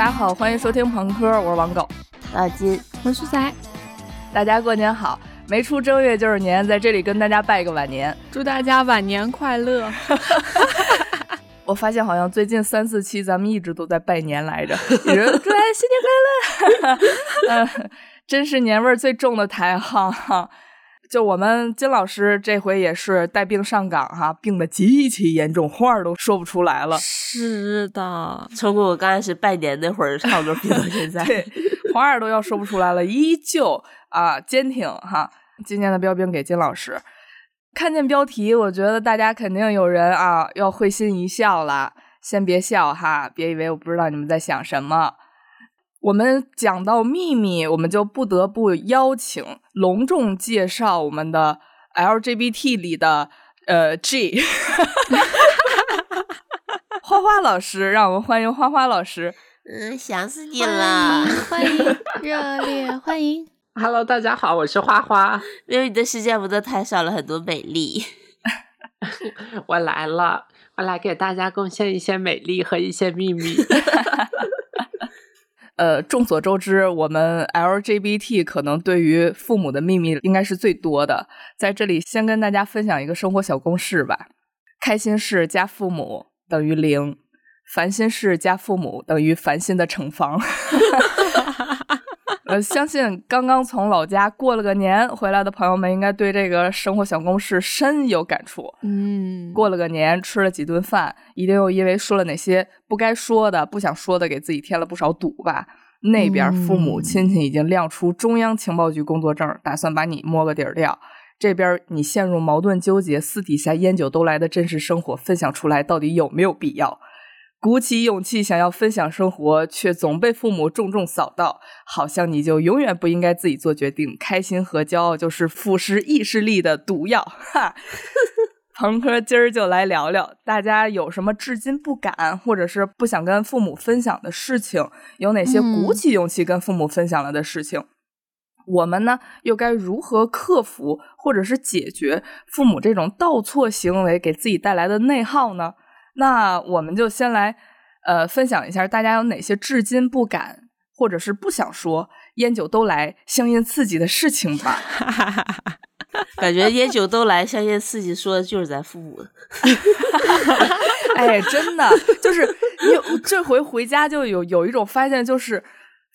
大家好，欢迎收听朋克，我是王狗，老金，我是仔，大家过年好，没出正月就是年，在这里跟大家拜个晚年，祝大家晚年快乐。我发现好像最近三四期咱们一直都在拜年来着，有人祝大家新年快乐，嗯，真是年味儿最重的台哈。就我们金老师这回也是带病上岗哈，病得极其严重，话都说不出来了。是的，从我刚开始拜年那会儿差不多病到现在，对，话都要说不出来了，依旧啊坚挺哈。今年的标兵给金老师，看见标题，我觉得大家肯定有人啊要会心一笑了，先别笑哈，别以为我不知道你们在想什么。我们讲到秘密，我们就不得不邀请隆重介绍我们的 LGBT 里的呃 G，花花老师，让我们欢迎花花老师。嗯，想死你了！欢迎，热烈欢迎。Hello，大家好，我是花花。没有你的世界，我都太少了很多美丽。我来了，我来给大家贡献一些美丽和一些秘密。呃，众所周知，我们 LGBT 可能对于父母的秘密应该是最多的。在这里，先跟大家分享一个生活小公式吧：开心事加父母等于零，烦心事加父母等于烦心的乘法。呃，相信刚刚从老家过了个年回来的朋友们，应该对这个生活小公式深有感触。嗯，过了个年，吃了几顿饭，一定又因为说了哪些不该说的、不想说的，给自己添了不少堵吧。那边父母亲戚已经亮出中央情报局工作证，打算把你摸个底儿掉。这边你陷入矛盾纠结，私底下烟酒都来的真实生活分享出来，到底有没有必要？鼓起勇气想要分享生活，却总被父母重重扫到，好像你就永远不应该自己做决定。开心和骄傲就是腐蚀意志力的毒药。哈，鹏哥今儿就来聊聊，大家有什么至今不敢或者是不想跟父母分享的事情？有哪些鼓起勇气跟父母分享了的事情？我们呢，又该如何克服或者是解决父母这种倒错行为给自己带来的内耗呢？那我们就先来，呃，分享一下大家有哪些至今不敢或者是不想说烟酒都来香烟刺激的事情吧。感觉烟酒都来香烟刺激说的就是咱父母。哎，真的就是你这回回家就有有一种发现，就是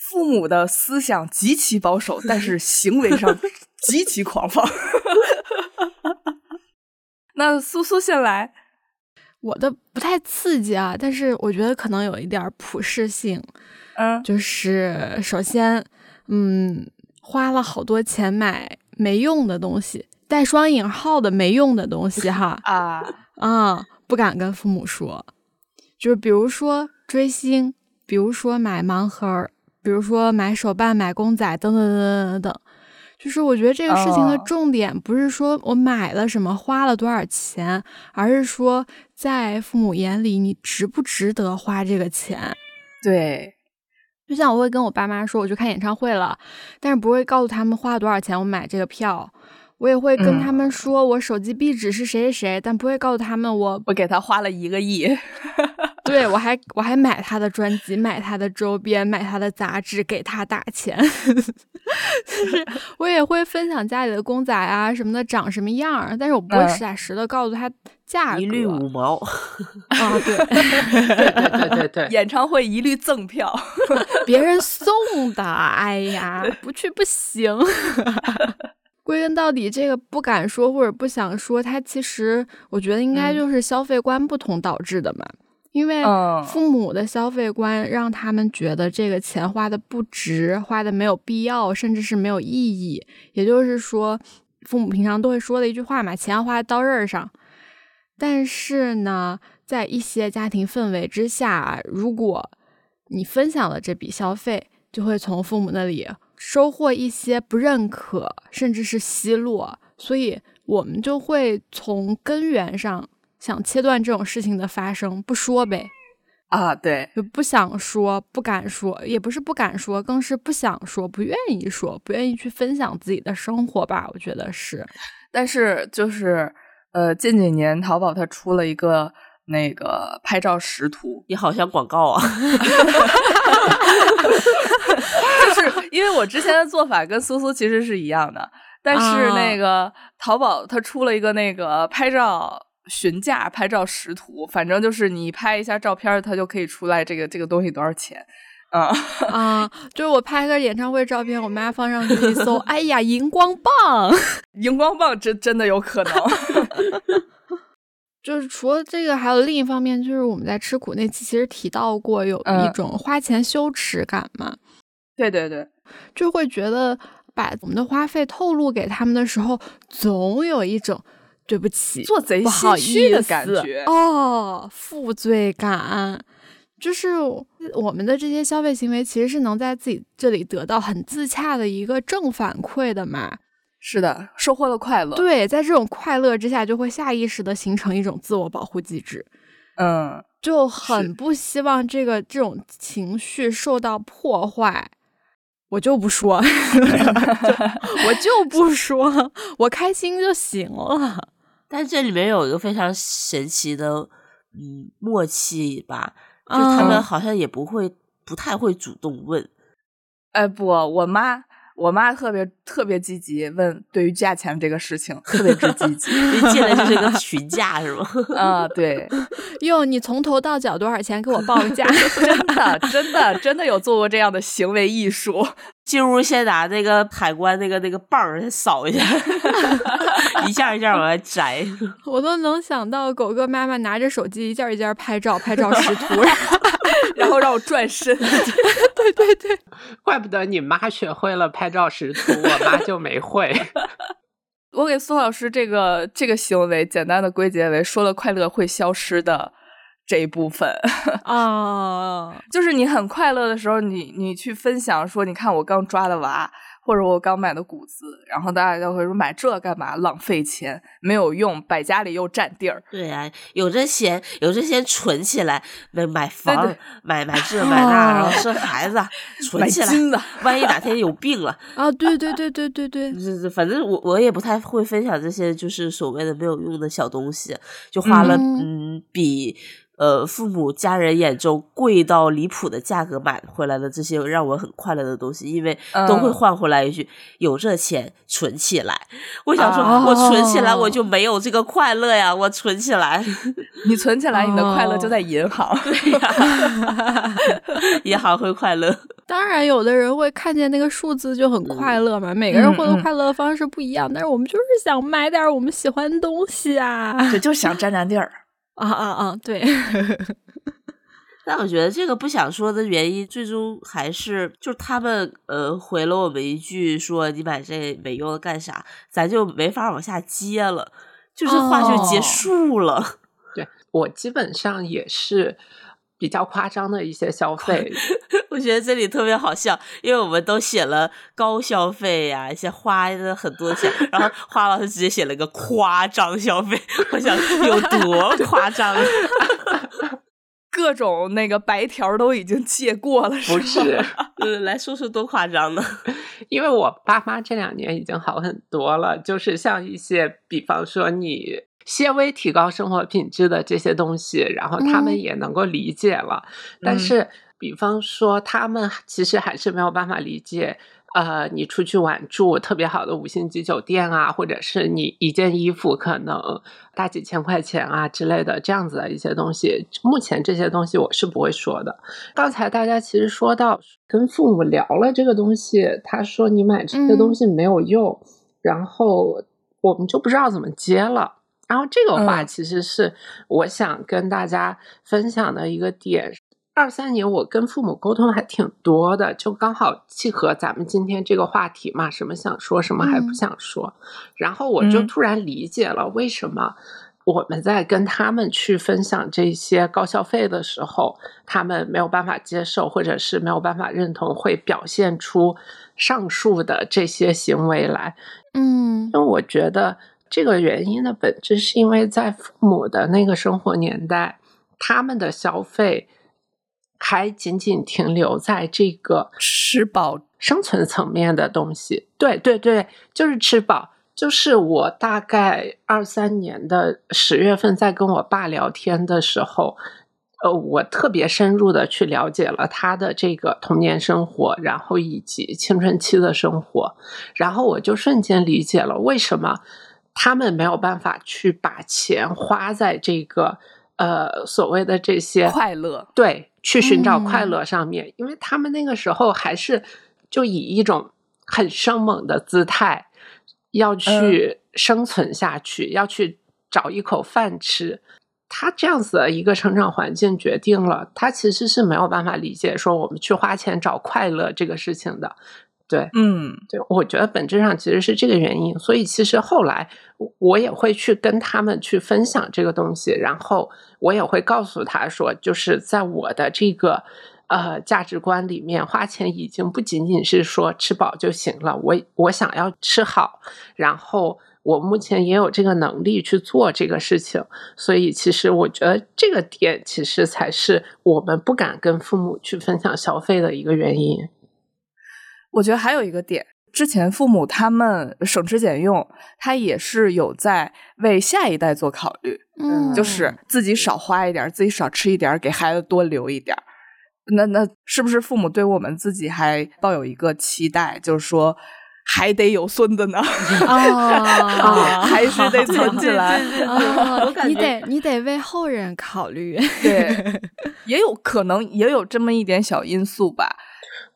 父母的思想极其保守，但是行为上极其狂放。那苏苏先来。我的不太刺激啊，但是我觉得可能有一点普适性，嗯，就是首先，嗯，花了好多钱买没用的东西，带双引号的没用的东西哈，啊啊，不敢跟父母说，就是比如说追星，比如说买盲盒，比如说买手办、买公仔等等等等等等。就是我觉得这个事情的重点不是说我买了什么花了多少钱，而是说在父母眼里你值不值得花这个钱。对，就像我会跟我爸妈说我去看演唱会了，但是不会告诉他们花了多少钱我买这个票。我也会跟他们说我手机壁纸是谁谁谁，但不会告诉他们我我给他花了一个亿。对我还我还买他的专辑，买他的周边，买他的杂志，给他打钱。就是我也会分享家里的公仔啊什么的长什么样，但是我不会实打实的告诉他价格。一律五毛啊，对 对对对对，演唱会一律赠票，别人送的。哎呀，不去不行。归根到底，这个不敢说或者不想说，它其实我觉得应该就是消费观不同导致的嘛。因为父母的消费观让他们觉得这个钱花的不值，花的没有必要，甚至是没有意义。也就是说，父母平常都会说的一句话嘛：“钱花在刀刃上。”但是呢，在一些家庭氛围之下，如果你分享了这笔消费，就会从父母那里收获一些不认可，甚至是奚落。所以，我们就会从根源上。想切断这种事情的发生，不说呗，啊，对，就不想说，不敢说，也不是不敢说，更是不想说，不愿意说，不愿意去分享自己的生活吧，我觉得是。但是就是，呃，近几年淘宝它出了一个那个拍照识图，你好像广告啊，就是因为我之前的做法跟苏苏其实是一样的，但是那个淘宝它出了一个那个拍照询价、拍照识图，反正就是你拍一下照片，它就可以出来这个这个东西多少钱。啊 啊！就是我拍个演唱会照片，我妈放上去一搜，哎呀，荧光棒，荧光棒真真的有可能。就是除了这个，还有另一方面，就是我们在吃苦那期其实提到过，有一种花钱羞耻感嘛。对对对，就会觉得把我们的花费透露给他们的时候，总有一种对不起、做贼心虚的感觉哦，负罪感。就是我们的这些消费行为，其实是能在自己这里得到很自洽的一个正反馈的嘛？是的，收获了快乐。对，在这种快乐之下，就会下意识的形成一种自我保护机制。嗯，就很不希望这个这种情绪受到破坏。我就不说 我就不说，我开心就行了。但这里面有一个非常神奇的，嗯，默契吧。就他们好像也不会，不太会主动问。哎，不，我妈，我妈特别特别积极问，对于价钱这个事情特别之积极。一进来就是一个询价是吗？啊，对。哟，你从头到脚多少钱？给我报个价。真的，真的，真的有做过这样的行为艺术。进屋先拿那个海关那个那个棒儿先扫一下，一件一件往外摘。我都能想到狗哥妈妈拿着手机一件一件拍照，拍照识图，然后让我转身。对对对，怪不得你妈学会了拍照识图，我妈就没会。我给苏老师这个这个行为简单的归结为说了快乐会消失的。这一部分啊，就是你很快乐的时候，你你去分享说，你看我刚抓的娃，或者我刚买的谷子，然后大家就会说买这干嘛？浪费钱，没有用，摆家里又占地儿。对啊，有这钱，有这钱存起来，买买房，买买这 买那，然后生孩子，存起来。万一哪天有病了 啊？对对对对对对，是反正我我也不太会分享这些，就是所谓的没有用的小东西，就花了嗯比。呃，父母家人眼中贵到离谱的价格买回来的这些让我很快乐的东西，因为都会换回来一句“有这钱存起来”。我想说，我存起来我就没有这个快乐呀！我存起来，你存起来，你的快乐就在银行。对呀，银行会快乐。当然，有的人会看见那个数字就很快乐嘛。每个人获得快乐的方式不一样，但是我们就是想买点我们喜欢的东西啊，对就想占占地儿。啊啊啊！对，但我觉得这个不想说的原因，最终还是就是他们呃回了我们一句说你买这没用的干啥，咱就没法往下接了，就是话就结束了。对我基本上也是。比较夸张的一些消费，我觉得这里特别好笑，因为我们都写了高消费呀，一些花的很多钱，然后花老师直接写了个夸张消费，我想有多 夸张，各种那个白条都已经借过了，不是？嗯，来说说多夸张呢？因为我爸妈这两年已经好很多了，就是像一些，比方说你。些微提高生活品质的这些东西，然后他们也能够理解了。但是，比方说，他们其实还是没有办法理解，呃，你出去玩住特别好的五星级酒店啊，或者是你一件衣服可能大几千块钱啊之类的这样子的一些东西。目前这些东西我是不会说的。刚才大家其实说到跟父母聊了这个东西，他说你买这些东西没有用，然后我们就不知道怎么接了。然后这个话其实是我想跟大家分享的一个点。二三年我跟父母沟通还挺多的，就刚好契合咱们今天这个话题嘛，什么想说，什么还不想说。然后我就突然理解了为什么我们在跟他们去分享这些高消费的时候，他们没有办法接受，或者是没有办法认同，会表现出上述的这些行为来。嗯，因为我觉得。这个原因的本质是因为在父母的那个生活年代，他们的消费还仅仅停留在这个吃饱。生存层面的东西。对对对，就是吃饱，就是我大概二三年的十月份在跟我爸聊天的时候，呃，我特别深入的去了解了他的这个童年生活，然后以及青春期的生活，然后我就瞬间理解了为什么他们没有办法去把钱花在这个呃所谓的这些快乐，对，去寻找快嗯乐上面，因为他们那个时候还是就以一种很生猛的姿态。要去生存下去，要去找一口饭吃。他这样子的一个成长环境决定了，他其实是没有办法理解说我们去花钱找快乐这个事情的。对，嗯，对，我觉得本质上其实是这个原因。所以其实后来我也会去跟他们去分享这个东西，然后我也会告诉他说，就是在我的这个。呃，价值观里面花钱已经不仅仅是说吃饱就行了，我我想要吃好，然后我目前也有这个能力去做这个事情，所以其实我觉得这个点其实才是我们不敢跟父母去分享消费的一个原因。我觉得还有一个点，之前父母他们省吃俭用，他也是有在为下一代做考虑，嗯，就是自己少花一点，自己少吃一点，给孩子多留一点。那那是不是父母对我们自己还抱有一个期待，就是说还得有孙子呢？啊，还是得存起来。你得你得为后人考虑。对，也有可能也有这么一点小因素吧，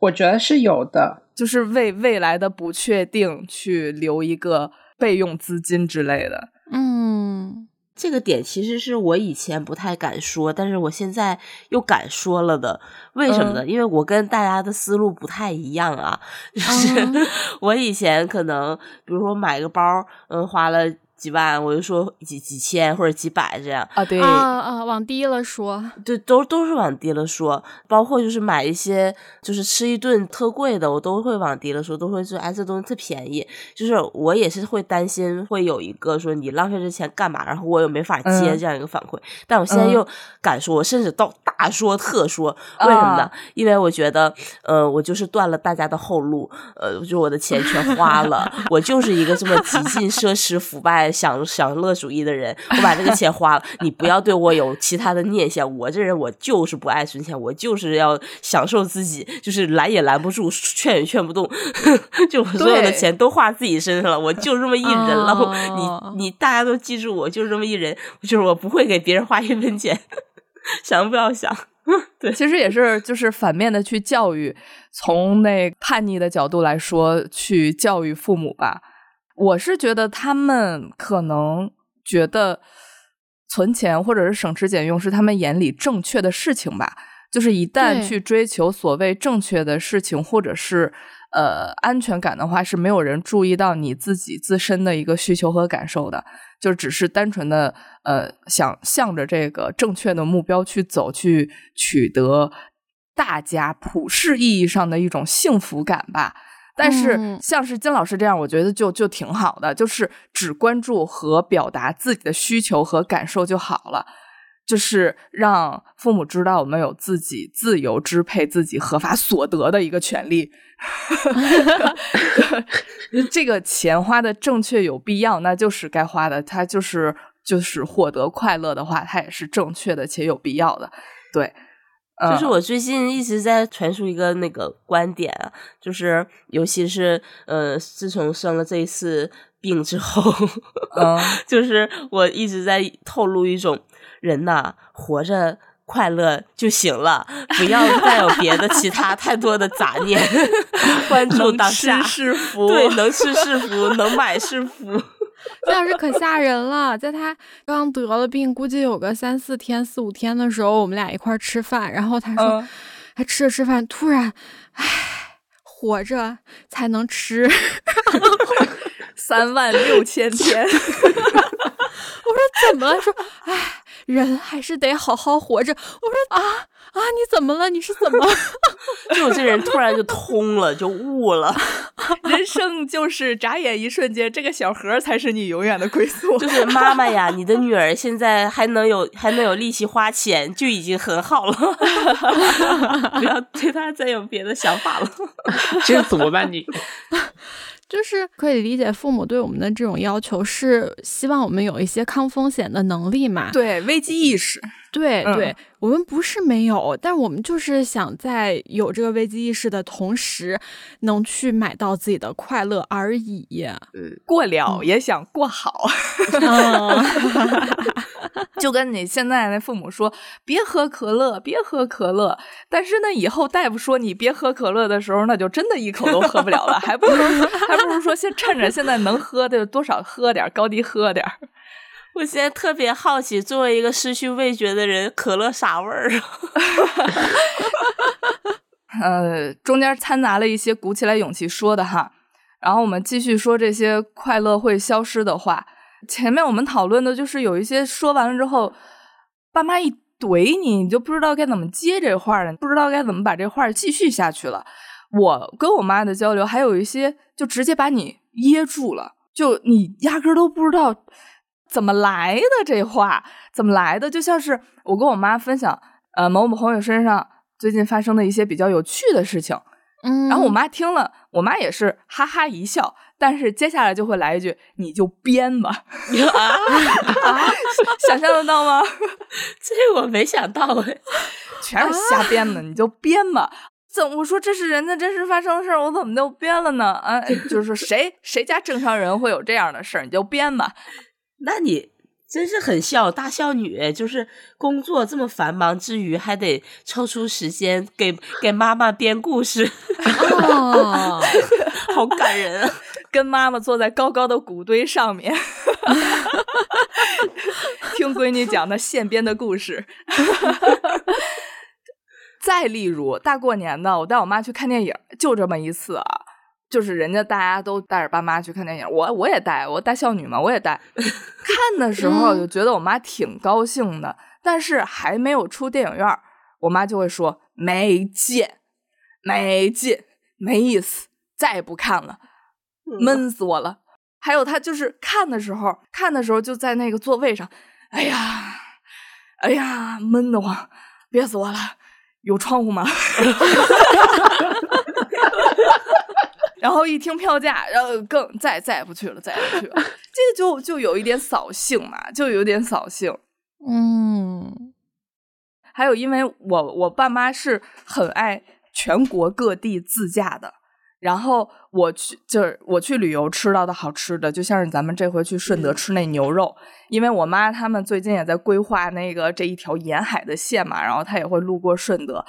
我觉得是有的，就是为未来的不确定去留一个备用资金之类的。嗯这个点其实是我以前不太敢说，但是我现在又敢说了的。为什么呢？因为我跟大家的思路不太一样啊。就是、嗯我以前可能，比如说买个包，嗯，花了几万，我就说几几千或者几百这样。啊，对，啊啊，往低了说，对，都都是往低了说，包括就是买一些，就是吃一顿特贵的，我都会往低了说，都会说哎这东西特便宜。就是我也是会担心会有一个说你浪费这钱干嘛，然后我又没法接嗯这样一个反馈。但我现在嗯又敢说，我甚至到大说特说，为什么呢？啊因为我觉得，呃，我就是断了大家的后路，呃，就我的钱全花了，我就是一个这么极尽奢侈、腐败、享享乐主义的人，我把这个钱花了，你不要对我有其他的念想，我这人我就是不爱存钱，我就是要享受自己，就是拦也拦不住，劝也劝不动，就我所有的钱都花自己身上了，我就这么一人了，你你大家都记住我，就是这么一人，就是我不会给别人花一分钱，想不要想。对，其实也是就是反面的去教育，从那叛逆的角度来说，去教育父母吧。我是觉得他们可能觉得存钱或者是省吃俭用是他们眼里正确的事情吧。就是一旦去追求所谓正确的事情，或者是呃安全感的话，是没有人注意到你自己自身的一个需求和感受的。就只是单纯的呃想向着这个正确的目标去走，去取得大家普世意义上的一种幸福感吧。但是嗯像是金老师这样，我觉得就就挺好的，就是只关注和表达自己的需求和感受就好了。就是让父母知道我们有自己自由支配自己合法所得的一个权利。这个钱花的正确有必要，那就是该花的。它就是就是获得快乐的话，它也是正确的且有必要的。对，嗯就是我最近一直在传输一个那个观点啊，就是尤其是呃，自从生了这一次病之后，嗯 就是我一直在透露一种人呐，活着快乐就行了，不要再有别的其他太多的杂念，关注当下。吃是福。对，能吃是福，能买是福。金老师可吓人了，在他刚得了病，估计有个三四天、四五天的时候，我们俩一块儿吃饭，然后他说，嗯他吃着吃饭，突然，唉，活着才能吃。三万六千天。我说怎么了？说，哎，人还是得好好活着。我说啊啊，你怎么了？你是怎么了？就我这人突然就通了，就悟了。人生就是眨眼一瞬间，这个小盒才是你永远的归宿。就是妈妈呀，你的女儿现在还能有还能有力气花钱，就已经很好了。不要对她再有别的想法了。这怎么办你。就是可以理解父母对我们的这种要求，是希望我们有一些抗风险的能力嘛？对，危机意识。对对，我们不是没有，但我们就是想在有这个危机意识的同时，能去买到自己的快乐而已。嗯，过了也想过好，就跟你现在那父母说别喝可乐，别喝可乐。但是呢，以后大夫说你别喝可乐的时候，那就真的一口都喝不了了，还不如还不如说先趁着现在能喝的多少喝点，高低喝点。我现在特别好奇，作为一个失去味觉的人，可乐啥味儿啊？呃，中间掺杂了一些鼓起来勇气说的哈，然后我们继续说这些快乐会消失的话。前面我们讨论的就是有一些说完了之后，爸妈一怼你，你就不知道该怎么接这话了，不知道该怎么把这话继续下去了。我跟我妈的交流，还有一些就直接把你噎住了，就你压根都不知道。怎么来的这话？怎么来的？就像是我跟我妈分享，呃，某某朋友身上最近发生的一些比较有趣的事情，嗯，然后我妈听了，我妈也是哈哈一笑，但是接下来就会来一句：“你就编吧。”想象得到吗？这我没想到哎，全是瞎编的，你就编吧。怎我说这是人家真实发生的事儿，我怎么就编了呢？啊，就是谁谁家正常人会有这样的事儿，你就编吧。那你真是很孝大孝女，就是工作这么繁忙之余，还得抽出时间给给妈妈编故事，哦，好感人啊！跟妈妈坐在高高的谷堆上面，听闺女讲的现编的故事。再例如，大过年的，我带我妈去看电影，就这么一次啊。就是人家大家都带着爸妈去看电影，我我也带，我带孝女嘛，我也带。看的时候就觉得我妈挺高兴的，但是还没有出电影院，我妈就会说没劲，没劲，没意思，再也不看了，闷死我了。还有她就是看的时候，看的时候就在那个座位上，哎呀，哎呀，闷得慌，憋死我了。有窗户吗？然后一听票价，然后更再再也不去了，再也不去了。这个就就有一点扫兴嘛，就有点扫兴。嗯，还有，因为我我爸妈是很爱全国各地自驾的，然后我去就是我去旅游吃到的好吃的，就像是咱们这回去顺德吃那牛肉，因为我妈他们最近也在规划那个这一条沿海的线嘛，然后她也会路过顺德，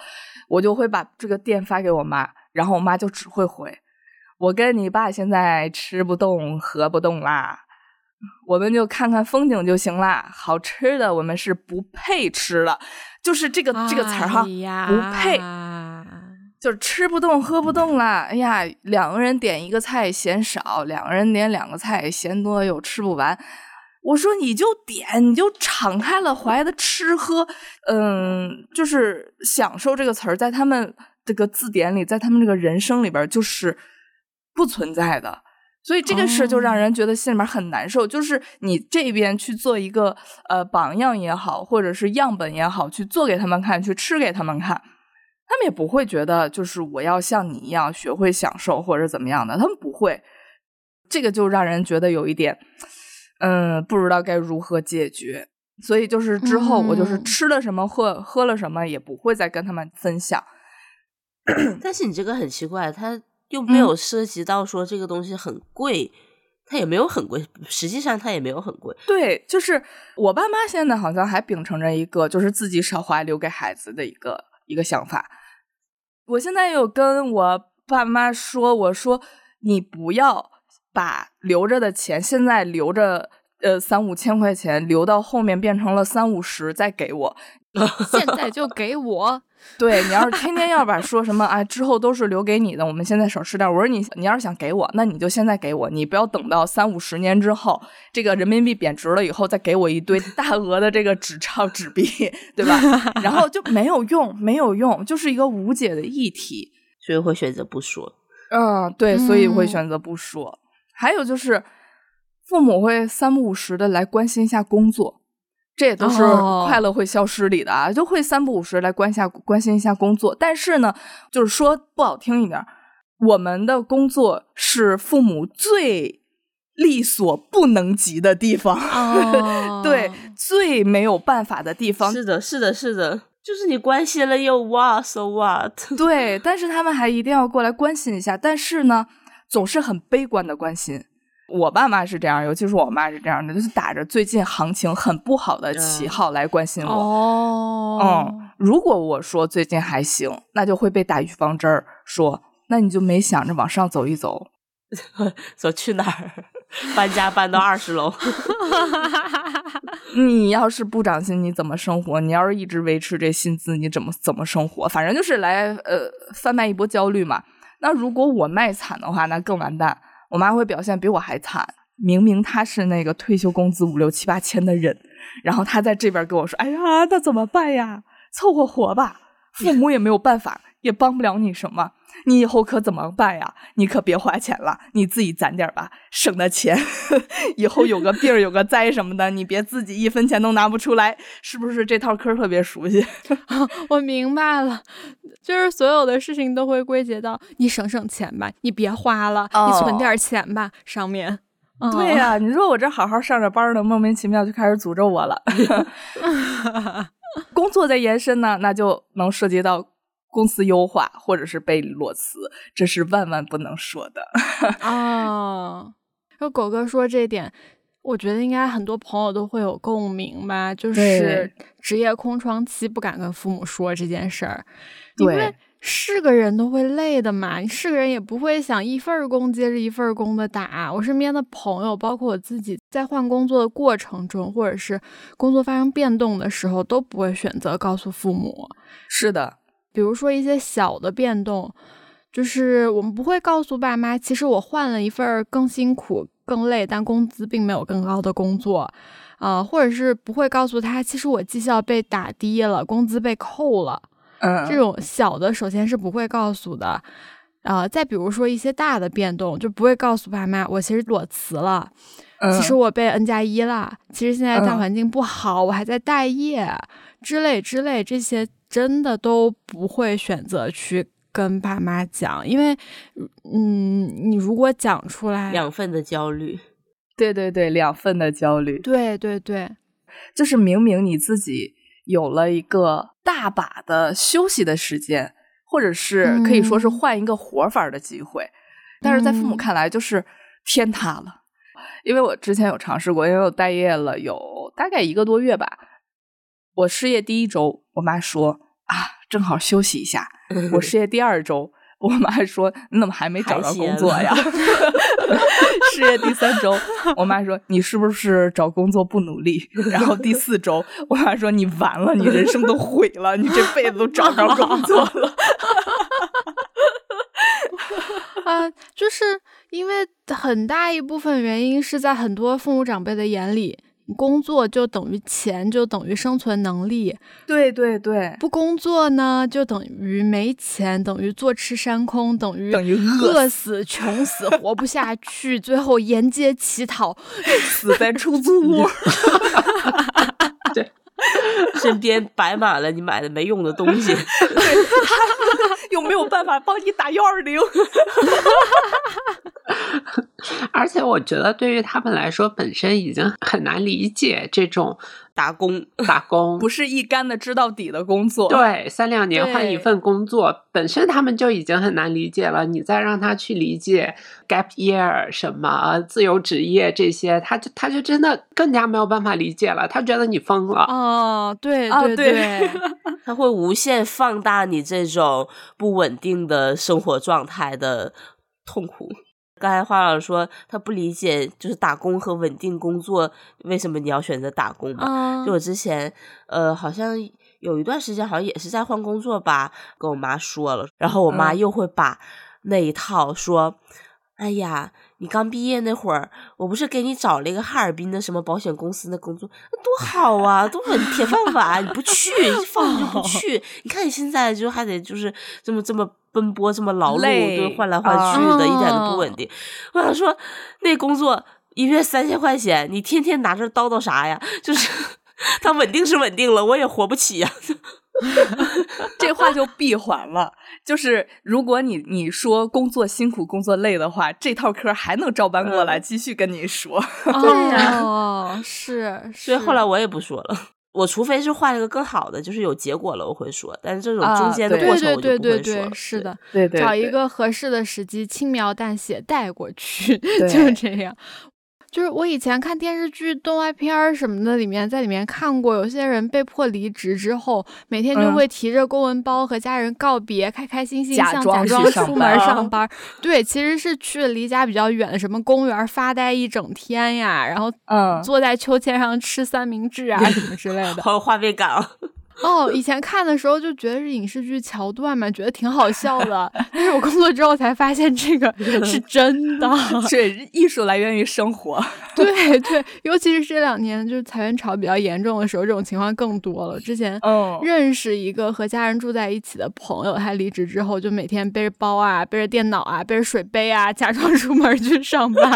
我就会把这个店发给我妈，然后我妈就只会回。我跟你爸现在吃不动喝不动啦，我们就看看风景就行啦。好吃的我们是不配吃了，就是这个这个词儿哈，不配，就是吃不动喝不动啦。哎呀，两个人点一个菜嫌少，两个人点两个菜嫌多又吃不完。我说你就点，你就敞开了怀的吃喝，嗯，就是享受这个词儿，在他们这个字典里，在他们这个人生里边就是。不存在的，所以这个事就让人觉得心里面很难受。就是你这边去做一个呃榜样也好，或者是样本也好，去做给他们看，去吃给他们看，他们也不会觉得就是我要像你一样学会享受或者怎么样的，他们不会。这个就让人觉得有一点，嗯，不知道该如何解决。所以就是之后我就是吃了什么，喝喝了什么，也不会再跟他们分享。但是你这个很奇怪，他。又没有涉及到说这个东西很贵，它也没有很贵，实际上它也没有很贵。对，就是我爸妈现在好像还秉承着一个就是自己少花留给孩子的一个一个想法。我现在有跟我爸妈说，我说你不要把留着的钱现在留着，呃三五千块钱留到后面变成了三五十再给我，现在就给我。对你要是天天要把说什么啊，之后都是留给你的，我们现在少吃点。我说你，你要是想给我，那你就现在给我，你不要等到三五十年之后，这个人民币贬值了以后，再给我一堆 大额的这个纸钞纸币，对吧？然后就没有用，没有用，就是一个无解的议题，所以会选择不说。嗯，对，所以会选择不说。还有就是，父母会三不五时的来关心一下工作。这也都是快乐会消失里的啊，就会三不五时来关下关心一下工作。但是呢，就是说不好听一点，我们的工作是父母最力所不能及的地方，哦 对，最没有办法的地方。是的，是的，是的，就是你关心了又 what so what？对，但是他们还一定要过来关心一下，但是呢，总是很悲观的关心。我爸妈是这样，尤其是我妈是这样的，就是打着最近行情很不好的旗号来关心我。哦，嗯，如果我说最近还行，那就会被打预防针儿，说那你就没想着往上走一走。说去哪儿？搬家搬到二十楼。你要是不涨薪，你怎么生活？你要是一直维持这薪资，你怎么怎么生活？反正就是来呃贩卖一波焦虑嘛。那如果我卖惨的话，那更完蛋。我妈会表现比我还惨。明明她是那个退休工资五六七八千的人，然后她在这边跟我说：“哎呀，那怎么办呀？凑合活吧，父母也没有办法，也帮不了你什么。你以后可怎么办呀？你可别花钱了，你自己攒点吧，省的钱，以后有个病儿有个灾什么的，你别自己一分钱都拿不出来，是不是这套嗑特别熟悉？我明白了，就是所有的事情都会归结到你省省钱吧，你别花了，你存哦点钱吧，上面。哦对呀、你说我这好好上着班呢，莫名其妙就开始诅咒我了。工作在延伸呢，那就能涉及到公司优化或者是被裸辞，这是万万不能说的。哦，就狗哥说这点，我觉得应该很多朋友都会有共鸣吧，就是职业空窗期不敢跟父母说这件事儿，因为是个人都会累的嘛，你是个人也不会想一份儿工接着一份儿工的打。我身边的朋友，包括我自己，在换工作的过程中，或者是工作发生变动的时候，都不会选择告诉父母。是的，比如说一些小的变动，就是我们不会告诉爸妈，其实我换了一份更辛苦、更累，但工资并没有更高的工作，啊、或者是不会告诉他，其实我绩效被打低了，工资被扣了，嗯，这种小的首先是不会告诉的。呃，再比如说一些大的变动，就不会告诉爸妈，我其实裸辞了，嗯其实我被 N 加一了，其实现在大嗯。环境不好，我还在待业之类之类，这些真的都不会选择去跟爸妈讲，因为，嗯，你如果讲出来，两份的焦虑，对对对，两份的焦虑，对对对，就是明明你自己有了一个大把的休息的时间，或者是可以说是嗯。换一个活法的机会，但是在父母嗯。看来就是天塌了。因为我之前有尝试过，因为我待业了有大概一个多月吧。我失业第一周，我妈说啊，正好休息一下。我失业第二周，我妈说你怎么还没找到工作呀？失业第三周，我妈说你是不是找工作不努力？然后第四周，我妈说你完了，你人生都毁了，你这辈子都找不着工作了。啊、就是因为很大一部分原因是在很多父母长辈的眼里，工作就等于钱，就等于生存能力。对对对，不工作呢，就等于没钱，等于坐吃山空，等于等于饿饿死、穷死、活不下去，最后沿街乞讨。死在出租屋。身边摆满了你买的没用的东西。有没有办法帮你打幺二零？而且我觉得对于他们来说，本身已经很难理解这种打工，打工 不是一竿子知到底的工作。对，三两年换一份工作，本身他们就已经很难理解了。你再让他去理解 gap year 什么自由职业这些，他就他就真的更加没有办法理解了。他觉得你疯了。哦，对对啊对对，它 会无限放大你这种不稳定的生活状态的痛苦。刚才花老师说他不理解，就是打工和稳定工作为什么你要选择打工嘛？嗯就我之前呃，好像有一段时间好像也是在换工作吧，跟我妈说了，然后我妈嗯又会把那一套说。哎呀，你刚毕业那会儿，我不是给你找了一个哈尔滨的什么保险公司的工作，那多好啊，都稳铁饭碗，你不去，放着就不 去。你看你现在就还得就是这么这么奔波，这么劳碌，累对，换来换去的，一点都不稳定。我想说，那工作一月三千块钱，你天天拿着叨叨啥呀？就是 它稳定是稳定了，我也活不起呀。这话就闭环了。就是如果你你说工作辛苦、工作累的话，这套嗑还能照搬过来继续跟你说。对呀，是。所以后来我也不说了。我除非是换了一个更好的，就是有结果了，我会说。但是这种中间的过程，我就不会说。是的，对对，找一个合适的时机，轻描淡写带过去，就这样。就是我以前看电视剧、动画片儿什么的，里面在里面看过，有些人被迫离职之后，每天就会提着公文包和家人告别，开开心心像假装出门上班。对，其实是去离家比较远的什么公园发呆一整天呀，然后坐在秋千上吃三明治啊什么之类的，好有画面感啊。哦，以前看的时候就觉得是影视剧桥段嘛，觉得挺好笑的。但是我工作之后才发现这个 是真的。对，艺术来源于生活。对对，尤其是这两年就是裁员潮比较严重的时候，这种情况更多了。之前认识一个和家人住在一起的朋友，他离职之后就每天背着包啊，背着电脑啊，背着水杯啊，假装出门去上班，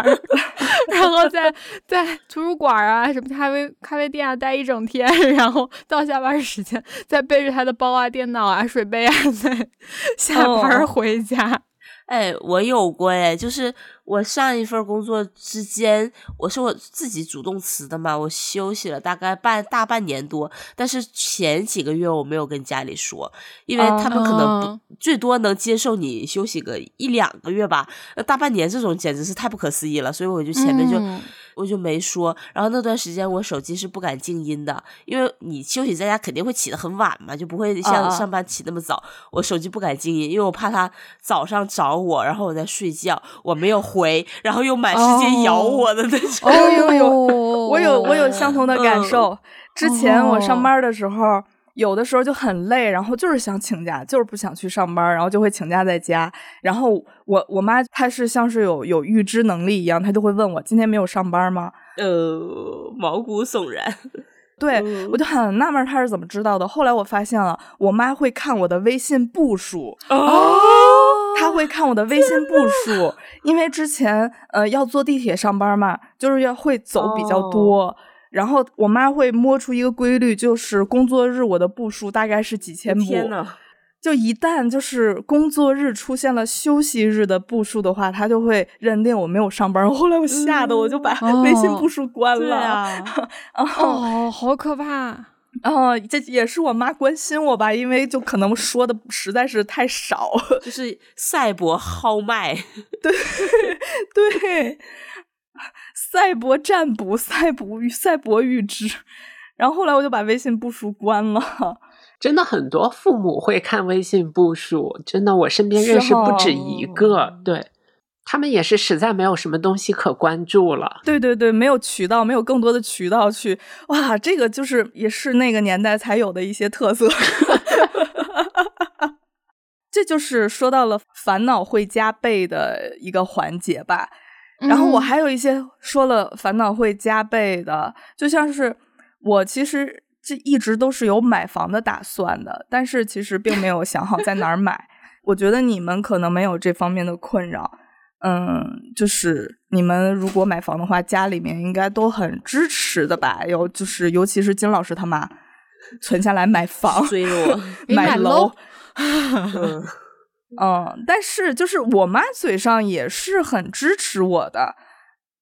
然后在在图书馆啊、什么咖啡咖啡店啊待一整天，然后到下班时间。在背着他的包啊、电脑啊、水杯啊，在 下班回家。哎，我有过哎，就是我上一份工作之间，我是我自己主动辞的嘛，我休息了大概半大半年多，但是前几个月我没有跟家里说，因为他们可能不最多能接受你休息个一两个月吧，那大半年这种简直是太不可思议了，所以我就前面就。我就没说，然后那段时间我手机是不敢静音的，因为你休息在家肯定会起得很晚嘛，就不会像上班起那么早。我手机不敢静音，因为我怕他早上找我，然后我在睡觉，我没有回，然后又满世界咬我的那种。有有，我有我有相同的感受。之前我上班的时候。有的时候就很累，然后就是想请假，就是不想去上班，然后就会请假在家。然后我我妈她是像是有有预知能力一样，她就会问我今天没有上班吗？呃，毛骨悚然。对我就很纳闷她是怎么知道的。后来我发现了，我妈会看我的微信步数哦，她会看我的微信步数，因为之前呃要坐地铁上班嘛，就是要会走比较多。然后我妈会摸出一个规律，就是工作日我的步数大概是几千步。天呐，就一旦就是工作日出现了休息日的步数的话，她就会认定我没有上班。后来我吓得我就把微信步数关了。啊，哦，好可怕！哦，这也是我妈关心我吧，因为就可能说的实在是太少，就是赛博号脉。对 对。赛博占卜，赛博预赛博预知，然后后来我就把微信步数关了。真的很多父母会看微信步数，真的我身边认识不止一个，对他们也是实在没有什么东西可关注了。对对对，没有渠道，没有更多的渠道去哇，这个就是也是那个年代才有的一些特色。这就是说到了烦恼会加倍的一个环节吧。然后我还有一些说了烦恼会加倍的，就像是我其实这一直都是有买房的打算的，但是其实并没有想好在哪儿买。我觉得你们可能没有这方面的困扰，嗯，就是你们如果买房的话，家里面应该都很支持的吧？有就是尤其是金老师他妈存下来买房，追我 买楼。嗯，嗯但是就是我妈嘴上也是很支持我的，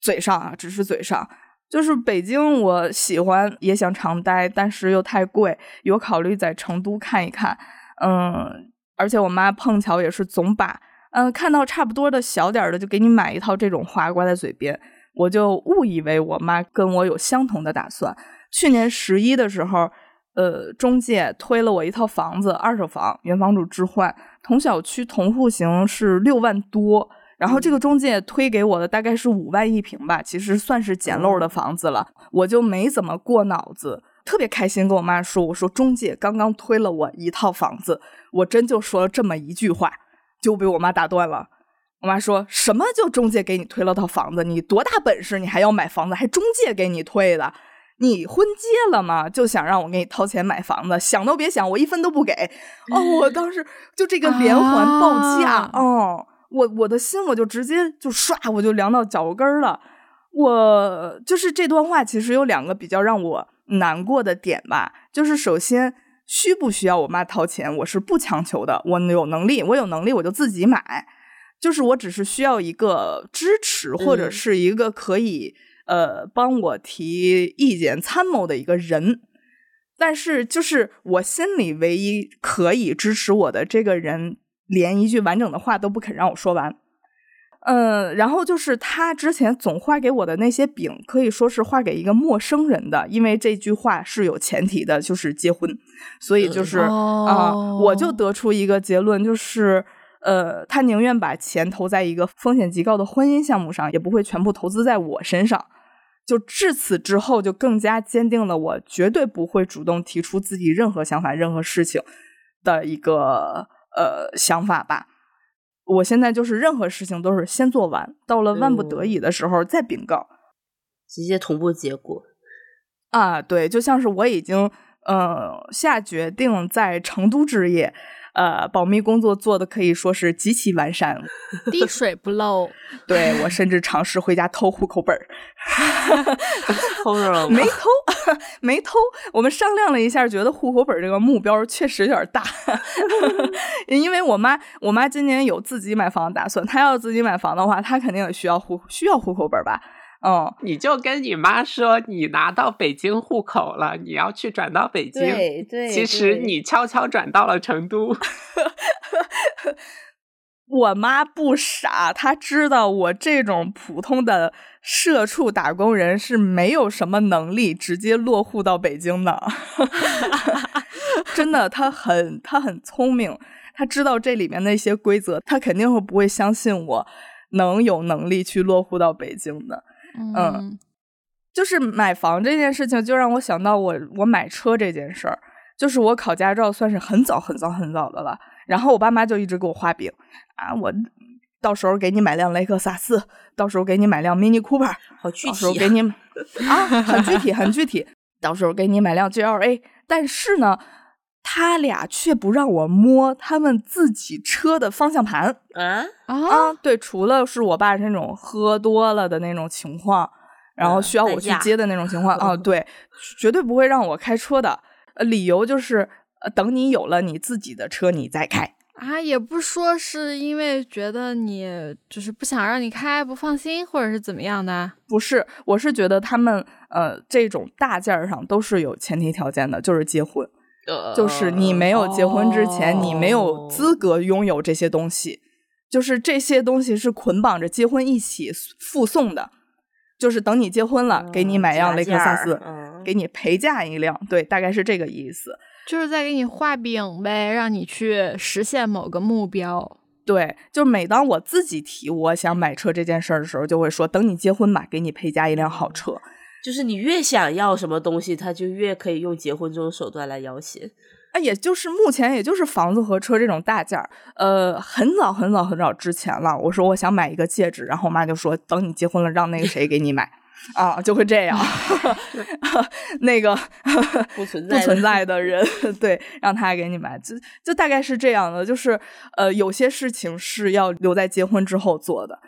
嘴上啊，只是嘴上。就是北京我喜欢也想常待，但是又太贵，有考虑在成都看一看。嗯，而且我妈碰巧也是总把嗯看到差不多的小点儿的就给你买一套这种话挂在嘴边，我就误以为我妈跟我有相同的打算。去年十一的时候。呃，中介推了我一套房子，二手房，原房主置换，同小区同户型是六万多，然后这个中介推给我的大概是五万一平吧，其实算是捡漏的房子了，我就没怎么过脑子，特别开心跟我妈说，我说中介刚刚推了我一套房子，我真就说了这么一句话，就被我妈打断了。我妈说什么就中介给你推了套房子，你多大本事，你还要买房子，还中介给你推的？你婚结了吗？就想让我给你掏钱买房子，想都别想，我一分都不给。哦，我当时就这个连环报价，哦，我我的心我就直接就唰，我就凉到脚后跟儿了。我就是这段话，其实有两个比较让我难过的点吧。就是首先，需不需要我妈掏钱，我是不强求的。我有能力，我有能力我就自己买，就是我只是需要一个支持，或者是一个可以呃帮我提意见、参谋的一个人。但是，就是我心里唯一可以支持我的这个人，连一句完整的话都不肯让我说完。嗯，然后就是他之前总画给我的那些饼，可以说是画给一个陌生人的，因为这句话是有前提的，就是结婚，所以就是啊，我就得出一个结论，就是呃，他宁愿把钱投在一个风险极高的婚姻项目上，也不会全部投资在我身上。就至此之后，就更加坚定了我绝对不会主动提出自己任何想法、任何事情的一个呃想法吧。我现在就是任何事情都是先做完，到了万不得已的时候再禀告，直接同步结果。啊，对，就像是我已经呃下决定在成都置业。呃，保密工作做的可以说是极其完善，滴水不漏。对我甚至尝试回家偷户口本儿，偷着了没偷？没偷。我们商量了一下，觉得户口本这个目标确实有点大，因为我妈，我妈今年有自己买房的打算，她要自己买房的话，她肯定也需要户需要户口本吧。哦，你就跟你妈说，你拿到北京户口了，你要去转到北京。对对，其实你悄悄转到了成都。我妈不傻，她知道我这种普通的社畜打工人是没有什么能力直接落户到北京的。真的，她很她很聪明，她知道这里面的一些规则，她肯定会不会相信我能有能力去落户到北京的。嗯，就是买房这件事情，就让我想到我我买车这件事儿。就是我考驾照算是很早很早很早的了，然后我爸妈就一直给我画饼啊，我到时候给你买辆雷克萨斯，到时候给你买辆 Mini Cooper，好具体，到时候给你啊，很具体很具体，到时候给你买辆 GLA。但是呢，他俩却不让我摸他们自己车的方向盘啊啊！对，除了是我爸那种喝多了的那种情况，然后需要我去接的那种情况 啊，对，绝对不会让我开车的。呃，理由就是呃，等你有了你自己的车，你再开啊，也不说是因为觉得你就是不想让你开，不放心，或者是怎么样的？不是，我是觉得他们呃，这种大件儿上都是有前提条件的，就是结婚。就是你没有结婚之前，你没有资格拥有这些东西。就是这些东西是捆绑着结婚一起附送的。就是等你结婚了，给你买辆雷克萨斯，给你陪嫁一辆。对，大概是这个意思。就是在给你画饼呗，让你去实现某个目标。对，就每当我自己提我想买车这件事儿的时候，就会说等你结婚吧，给你陪嫁一辆好车。就是你越想要什么东西，他就越可以用结婚这种手段来要挟。啊，也就是目前也就是房子和车这种大件儿。呃，很早很早很早之前了，我说我想买一个戒指，然后我妈就说等你结婚了，让那个谁给你买。啊，就会这样。那个不存 在不存在的人，对，让他给你买，就就大概是这样的。就是呃，有些事情是要留在结婚之后做的，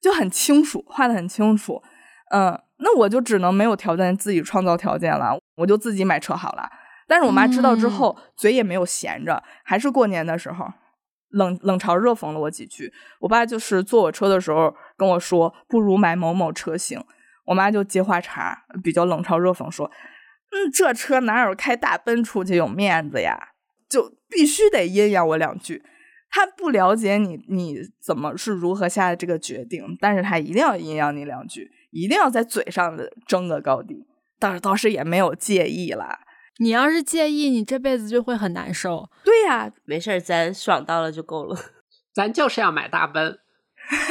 就很清楚，画的很清楚。嗯。那我就只能没有条件自己创造条件了，我就自己买车好了。但是我妈知道之后，嘴也没有闲着，还是过年的时候冷冷嘲热讽了我几句。我爸就是坐我车的时候跟我说，不如买某某车型。我妈就接话茬，比较冷嘲热讽说：“嗯，这车哪有开大奔出去有面子呀？”就必须得阴阳我两句。他不了解你，你怎么是如何下的这个决定，但是他一定要阴阳你两句。一定要在嘴上的争个高低，倒是倒是也没有介意啦。你要是介意，你这辈子就会很难受。对呀，没事儿，咱爽到了就够了。咱就是要买大奔。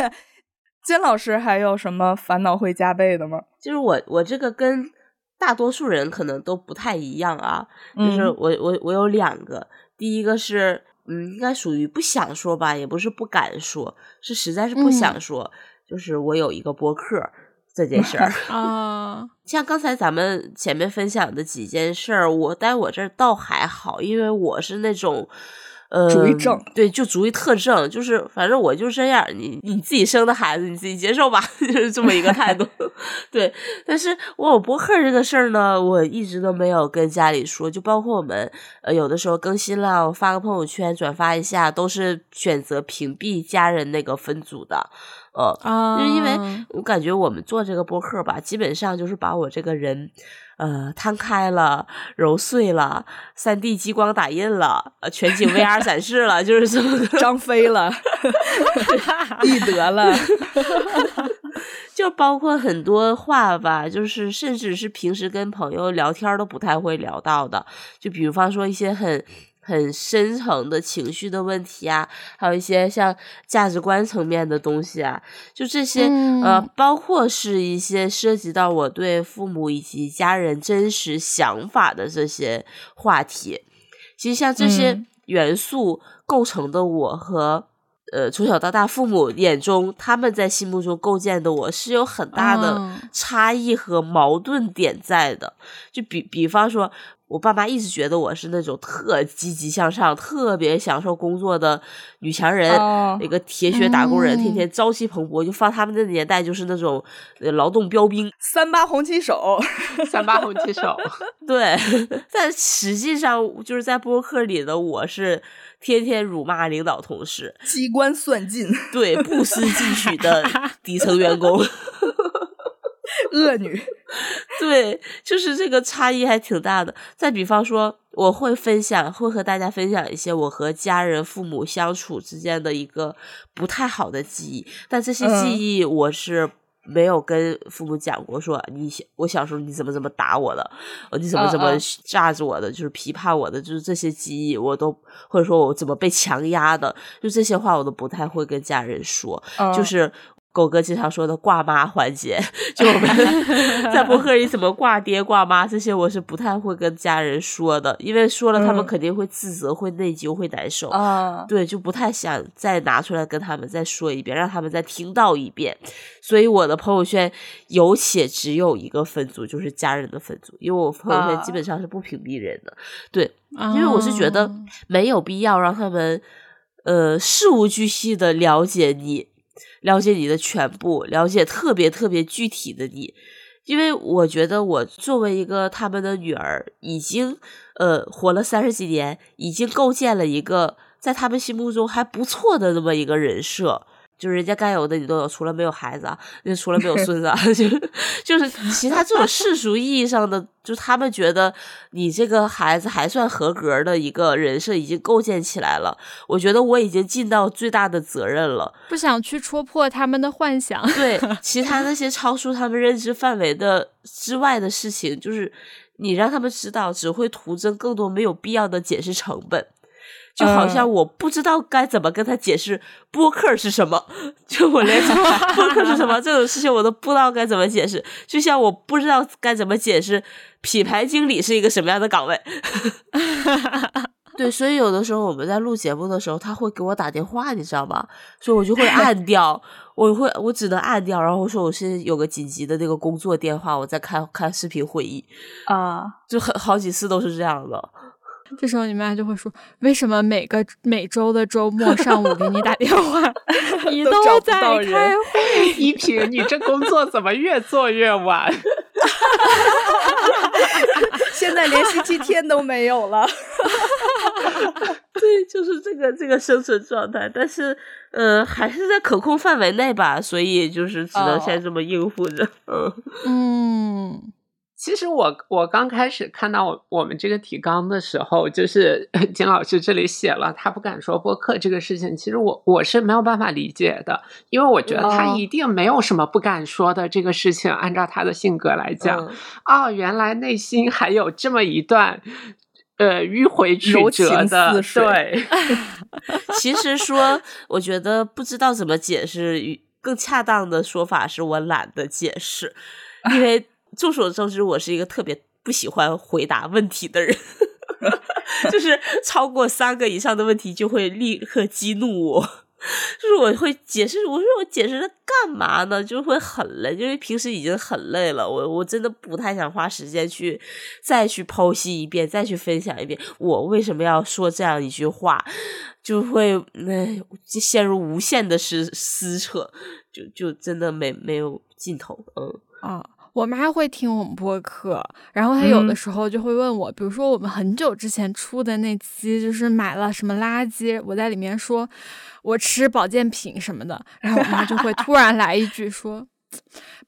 金老师还有什么烦恼会加倍的吗？就是我，我这个跟大多数人可能都不太一样啊。就是我，我，我有两个。第一个是，嗯，应该属于不想说吧，也不是不敢说，是实在是不想说。就是我有一个博客。这件事儿啊，像刚才咱们前面分享的几件事儿，我在我这儿倒还好，因为我是那种，呃，主意正，对，就主意特正，就是反正我就这样，你你自己生的孩子你自己接受吧，就是这么一个态度。对，但是我有博客这个事儿呢，我一直都没有跟家里说，就包括我们呃有的时候更新了，我发个朋友圈转发一下，都是选择屏蔽家人那个分组的。呃，就因为我感觉我们做这个播客吧，基本上就是把我这个人。呃，摊开了，揉碎了，三 D 激光打印了，呃，全景 VR 展示了，就是这么张飞了，易得了，就包括很多话吧，就是甚至是平时跟朋友聊天都不太会聊到的，就比方说一些很。很深层的情绪的问题啊，还有一些像价值观层面的东西啊，就这些呃，包括是一些涉及到我对父母以及家人真实想法的这些话题。其实像这些元素构成的我和呃从小到大父母眼中他们在心目中构建的我是有很大的差异和矛盾点在的。就比比方说。我爸妈一直觉得我是那种特积极向上、特别享受工作的女强人，那个铁血打工人，天天朝气蓬勃。就放他们那年代，就是那种劳动标兵，三八红旗手，三八红旗手。对，但实际上就是在播客里的我是天天辱骂领导同事，机关算尽，对，不思进取的底层员工。恶女，对，就是这个差异还挺大的。再比方说，我会分享，会和大家分享一些我和家人、父母相处之间的一个不太好的记忆，但这些记忆我是没有跟父母讲过。说你我小时候你怎么怎么打我的，你怎么怎么炸着我的，就是批判我的，就是这些记忆我都或者说我怎么被强压的，就这些话我都不太会跟家人说，就是。狗哥经常说的挂妈环节，就我们 在博客里怎么挂爹挂妈这些，我是不太会跟家人说的，因为说了他们肯定会自责、会内疚、会难受。啊，对，就不太想再拿出来跟他们再说一遍，让他们再听到一遍。所以我的朋友圈有且只有一个分组，就是家人的分组，因为我朋友圈基本上是不屏蔽人的。对，因为我是觉得没有必要让他们呃事无巨细的了解你。了解你的全部，了解特别特别具体的你，因为我觉得我作为一个他们的女儿，已经呃活了三十几年，已经构建了一个在他们心目中还不错的那么一个人设。就是人家该有的你都有，除了没有孩子啊，就除了没有孙子，啊，就就是其他这种世俗意义上的，就他们觉得你这个孩子还算合格的一个人设已经构建起来了。我觉得我已经尽到最大的责任了，不想去戳破他们的幻想。对，其他那 些超出他们认知范围的之外的事情，就是你让他们知道，只会徒增更多没有必要的解释成本。就好像我不知道该怎么跟他解释播客是什么，就我连播客是什么这种事情我都不知道该怎么解释。就像我不知道该怎么解释品牌经理是一个什么样的岗位。对，所以有的时候我们在录节目的时候，他会给我打电话，你知道吗？所以我就会按掉，我会我只能按掉，然后说我是有个紧急的那个工作电话，我在开开视频会议啊，就很好几次都是这样的。这时候你妈就会说：“为什么每个每周的周末上午给你打电话，你都在开会？依萍，你这工作怎么越做越晚？现在连星期天都没有了。对，就是这个这个生存状态，但是呃，还是在可控范围内吧，所以就是只能先这么应付着。嗯嗯。”其实我我刚开始看到我我们这个提纲的时候，就是 金老师这里写了他不敢说播客这个事情，其实我我是没有办法理解的，因为我觉得他一定没有什么不敢说的这个事情。按照他的性格来讲，哦，原来内心还有这么一段呃迂回曲折的。对，其实说，我觉得不知道怎么解释，更恰当的说法是我懒得解释，因为。众所周知，我是一个特别不喜欢回答问题的人，就是超过三个以上的问题就会立刻激怒我。就是我会解释，我说我解释这干嘛呢？就会很累，因为平时已经很累了，我我真的不太想花时间去再去剖析一遍，再去分享一遍我为什么要说这样一句话，就会那就陷入无限的撕撕扯，就就真的没没有尽头，嗯啊。我妈会听我们播客，然后她有的时候就会问我，比如说我们很久之前出的那期，就是买了什么垃圾，我在里面说我吃保健品什么的，然后我妈就会突然来一句说，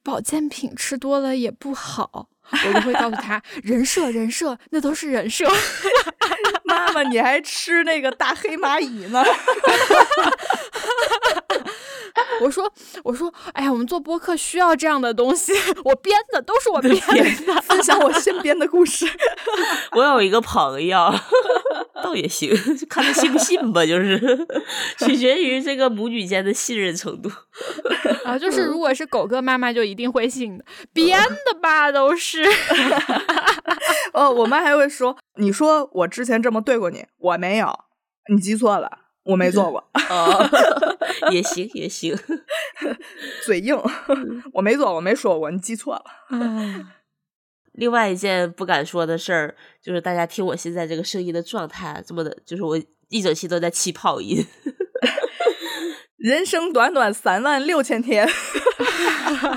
保健品吃多了也不好，我就会告诉她，人设人设那都是人设。妈妈，你还吃那个大黑蚂蚁呢？我说，我说，哎呀，我们做播客需要这样的东西，我编的都是我编的，分享我身边的故事。我有一个朋友，倒也行，看他信不信吧，就是取决于这个母女间的信任程度。啊，就是如果是狗哥妈妈，就一定会信的，编的吧，都是。哦，我妈还会说，你说我之前这么对过你，我没有，你记错了。我没做过，哦，也行也行，嘴硬，我没做，我没说过，你记错了。另外一件不敢说的事儿，就是大家听我现在这个声音的状态，这么的，就是我一整期都在气泡音。人生短短三万六千天，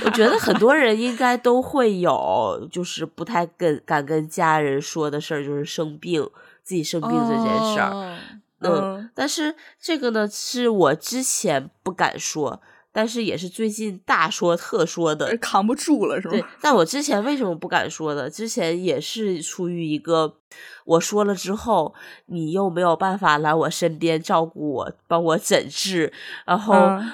我觉得很多人应该都会有，就是不太跟敢跟家人说的事儿，就是生病，自己生病这件事儿。嗯，但是这个呢，是我之前不敢说，但是也是最近大说特说的，扛不住了，是吧？对，但我之前为什么不敢说呢？之前也是出于一个。我说了之后，你又没有办法来我身边照顾我，帮我诊治，然后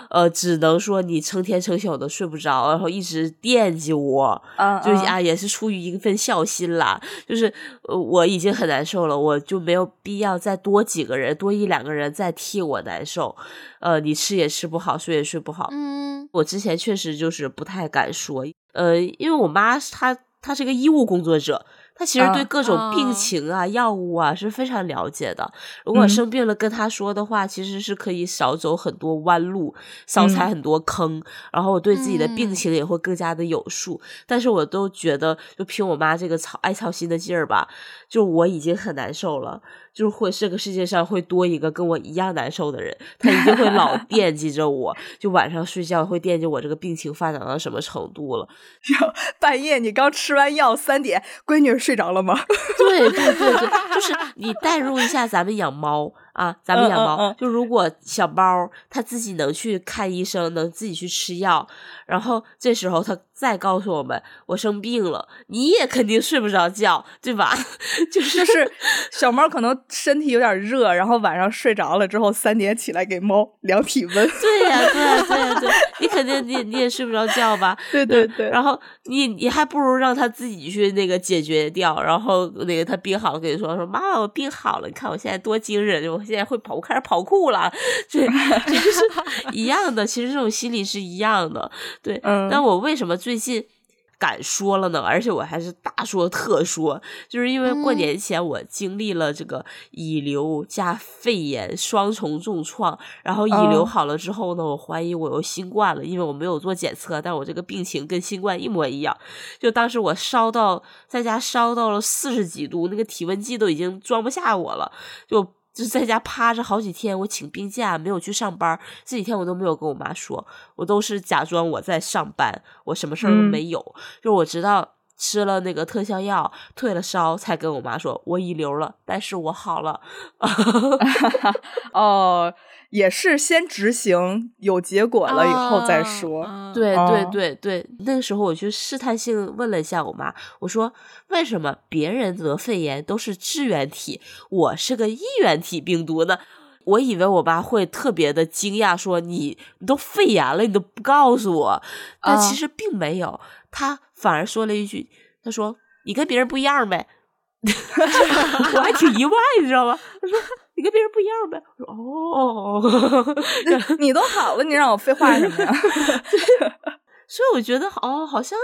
呃，只能说你成天成宿的睡不着，然后一直惦记我，就啊，也是出于一份孝心啦。就是我已经很难受了，我就没有必要再多几个人，多一两个人再替我难受。呃，你吃也吃不好，睡也睡不好。嗯，我之前确实就是不太敢说，呃，因为我妈她她是个医务工作者。他其实对各种病情啊、药物啊是非常了解的。如果生病了跟他说的话，其实是可以少走很多弯路，少踩很多坑。然后我对自己的病情也会更加的有数。但是我都觉得，就凭我妈这个操爱操心的劲儿吧，就我已经很难受了。就是会这个世界上会多一个跟我一样难受的人，他一定会老 惦记着我，就晚上睡觉会惦记我这个病情发展到什么程度了。半夜你刚吃完药三点，闺女睡着了吗？对对对对，就是 你代入一下咱们养猫。啊，咱们养猫，就如果小猫它自己能去看医生，能自己去吃药，然后这时候它再告诉我们我生病了，你也肯定睡不着觉，对吧？就是就是 小猫可能身体有点热，然后晚上睡着了之后三点起来给猫量体温。对呀，对呀，对呀，对，你肯定你你也睡不着觉吧？对对对。然后你你还不如让它自己去那个解决掉，然后那个它病好了跟你说说妈妈，我病好了，你看我现在多精神，就。现在会跑，我开始跑酷了，这这就是 一样的。其实这种心理是一样的，对。但我为什么最近敢说了呢？而且我还是大说特说，就是因为过年前我经历了这个乙流加肺炎双重重创，然后乙流好了之后呢，我怀疑我又新冠了，因为我没有做检测，但我这个病情跟新冠一模一样。就当时我烧到在家烧到了四十几度，那个体温计都已经装不下我了，就。就是在家趴着好几天，我请病假没有去上班，这几天我都没有跟我妈说，我都是假装我在上班，我什么事儿都没有。就我直到吃了那个特效药，退了烧，才跟我妈说我乙流了，但是我好了。哦。也是先执行，有结果了以后再说。对对对对，那个时候我去试探性问了一下我妈，我说：“为什么别人得肺炎都是支原体，我是个衣原体病毒呢？”我以为我妈会特别的惊讶，说：“你你都肺炎了，你都不告诉我。”但其实并没有，她反而说了一句：“她说你跟别人不一样呗。”我还挺意外，你知道吗？她说。你跟别人不一样呗？我说哦，你都好了，你让我废话什么呀？所以我觉得哦，好像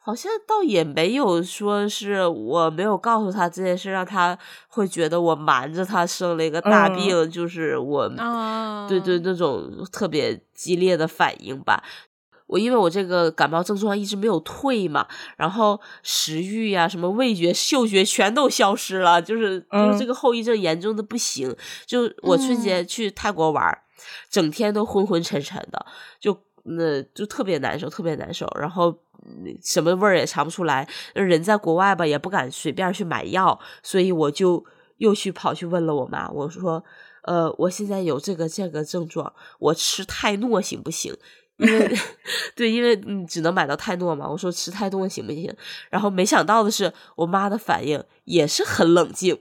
好像倒也没有说是我没有告诉他这件事，让他会觉得我瞒着他生了一个大病，就是我对对那种特别激烈的反应吧。我因为我这个感冒症状一直没有退嘛，然后食欲呀、什么味觉、嗅觉全都消失了，就是就是这个后遗症严重的不行。就我春节去泰国玩，整天都昏昏沉沉的，就那就特别难受，特别难受。然后什么味儿也尝不出来，人在国外吧也不敢随便去买药，所以我就又去跑去问了我妈，我说：“呃，我现在有这个这个症状，我吃泰诺行不行？”因为对，因为你只能买到泰诺嘛。我说吃泰诺行不行？然后没想到的是，我妈的反应也是很冷静。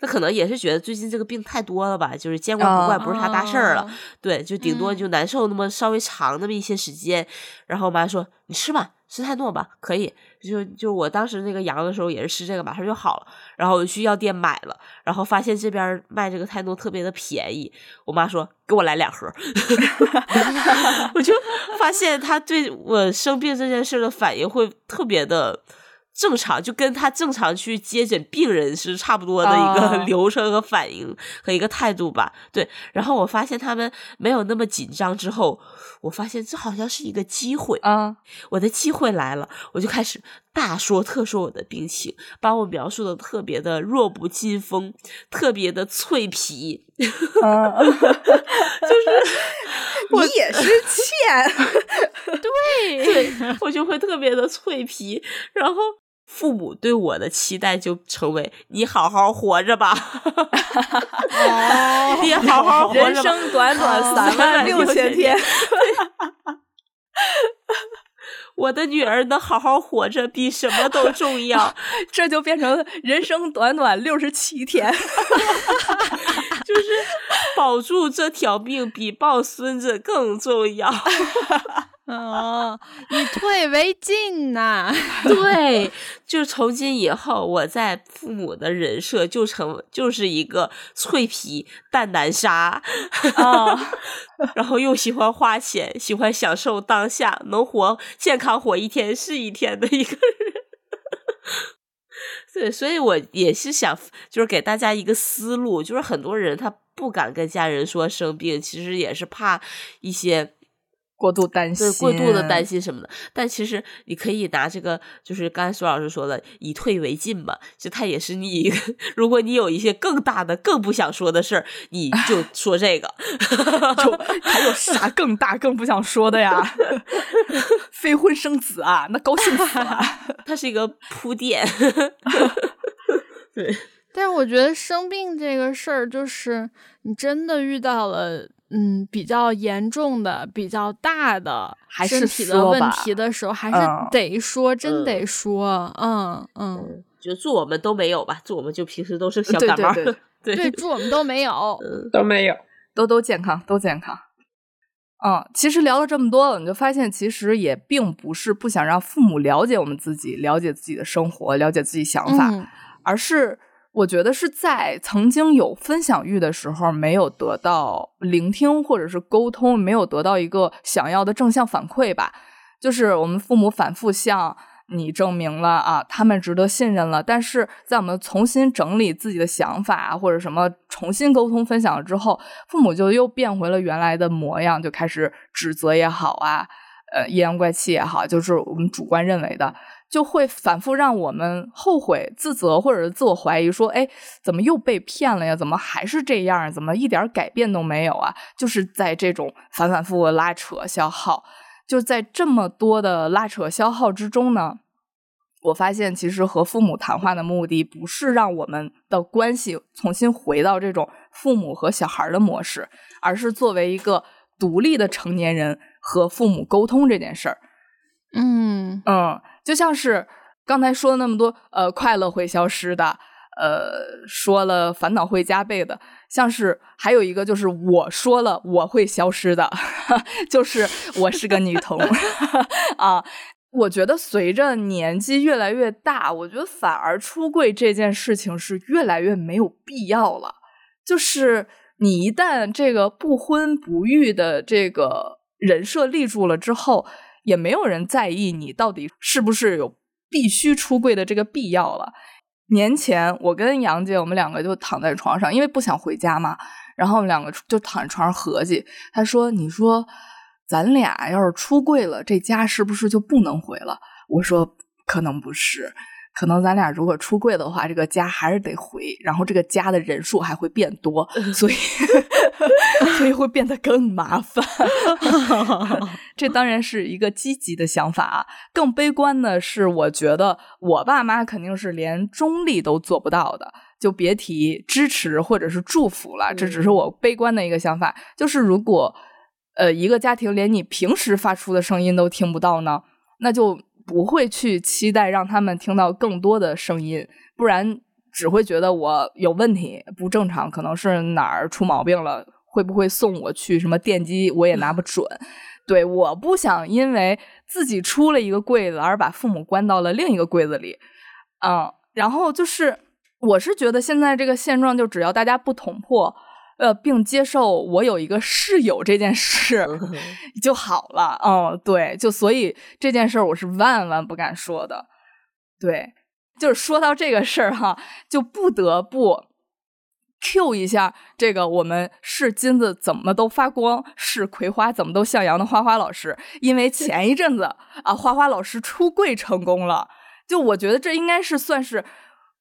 她可能也是觉得最近这个病太多了吧，就是见怪不怪，不是啥大事儿了。对，就顶多就难受那么稍微长那么一些时间。然后我妈说：“你吃吧。”吃泰诺吧，可以。就就我当时那个阳的时候也是吃这个，马上就好了。然后我去药店买了，然后发现这边卖这个泰诺特别的便宜。我妈说给我来两盒，我就发现他对我生病这件事的反应会特别的。正常就跟他正常去接诊病人是差不多的一个流程和反应和一个态度吧。对，然后我发现他们没有那么紧张之后，我发现这好像是一个机会啊！我的机会来了，我就开始大说特说我的病情，把我描述的特别的弱不禁风，特别的脆皮，就是 你也是欠，对对，我就会特别的脆皮，然后。父母对我的期待就成为你好好活着吧，你好好活着，人生短短三万六千天，我的女儿能好好活着比什么都重要，这就变成人生短短六十七天，就是保住这条命比抱孙子更重要。哦，以退为进呐！对，就从今以后，我在父母的人设就成就是一个脆皮蛋蛋沙啊，然后又喜欢花钱，喜欢享受当下，能活健康活一天是一天的一个人。对，所以我也是想，就是给大家一个思路，就是很多人他不敢跟家人说生病，其实也是怕一些。过度担心，对过度的担心什么的，但其实你可以拿这个，就是刚才苏老师说的，以退为进嘛。就他也是你，如果你有一些更大的、更不想说的事儿，你就 说这个。就还有啥更大、更不想说的呀？非婚生子啊，那高兴死了。它是一个铺垫。对，但是我觉得生病这个事儿，就是你真的遇到了。嗯，比较严重的、比较大的身体的问题的时候，还是得说，真得说，嗯嗯，就祝我们都没有吧，祝我们就平时都是小感冒，对，祝我们都没有，都没有，都都健康，都健康。嗯，其实聊了这么多了，你就发现，其实也并不是不想让父母了解我们自己，了解自己的生活，了解自己想法，而是。我觉得是在曾经有分享欲的时候，没有得到聆听或者是沟通，没有得到一个想要的正向反馈吧。就是我们父母反复向你证明了啊，他们值得信任了。但是在我们重新整理自己的想法或者什么重新沟通分享了之后，父母就又变回了原来的模样，就开始指责也好啊，呃，阴阳怪气也好，就是我们主观认为的。就会反复让我们后悔、自责，或者是自我怀疑，说：“哎，怎么又被骗了呀？怎么还是这样？怎么一点改变都没有啊？”就是在这种反反复复拉扯、消耗，就在这么多的拉扯、消耗之中呢，我发现其实和父母谈话的目的不是让我们的关系重新回到这种父母和小孩的模式，而是作为一个独立的成年人和父母沟通这件事儿。嗯嗯。就像是刚才说那么多，呃，快乐会消失的，呃，说了烦恼会加倍的，像是还有一个就是我说了我会消失的，就是我是个女童 啊。我觉得随着年纪越来越大，我觉得反而出柜这件事情是越来越没有必要了。就是你一旦这个不婚不育的这个人设立住了之后。也没有人在意你到底是不是有必须出柜的这个必要了。年前，我跟杨姐，我们两个就躺在床上，因为不想回家嘛，然后我们两个就躺在床上合计。他说：“你说，咱俩要是出柜了，这家是不是就不能回了？”我说：“可能不是。”可能咱俩如果出柜的话，这个家还是得回，然后这个家的人数还会变多，所以 所以会变得更麻烦。这当然是一个积极的想法啊。更悲观的是，我觉得我爸妈肯定是连中立都做不到的，就别提支持或者是祝福了。这只是我悲观的一个想法。就是如果呃一个家庭连你平时发出的声音都听不到呢，那就。不会去期待让他们听到更多的声音，不然只会觉得我有问题、不正常，可能是哪儿出毛病了。会不会送我去什么电击，我也拿不准。对，我不想因为自己出了一个柜子而把父母关到了另一个柜子里。嗯，然后就是，我是觉得现在这个现状，就只要大家不捅破。呃，并接受我有一个室友这件事就好了。嗯，对，就所以这件事儿我是万万不敢说的。对，就是说到这个事儿哈，就不得不 Q 一下这个我们是金子怎么都发光，是葵花怎么都向阳的花花老师，因为前一阵子啊，花花老师出柜成功了。就我觉得这应该是算是。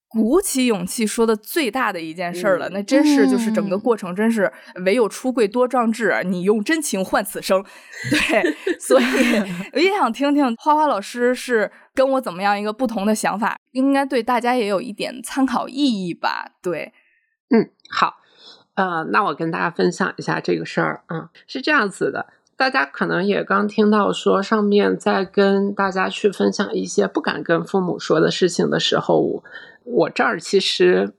鼓起勇气说的最大的一件事儿了，那真是就是整个过程，真是唯有出柜多壮志，你用真情换此生。对，所以 我也想听听花花老师是跟我怎么样一个不同的想法，应该对大家也有一点参考意义吧？对，嗯，好，呃，那我跟大家分享一下这个事儿啊，是这样子的，大家可能也刚听到说，上面在跟大家去分享一些不敢跟父母说的事情的时候。我这儿其实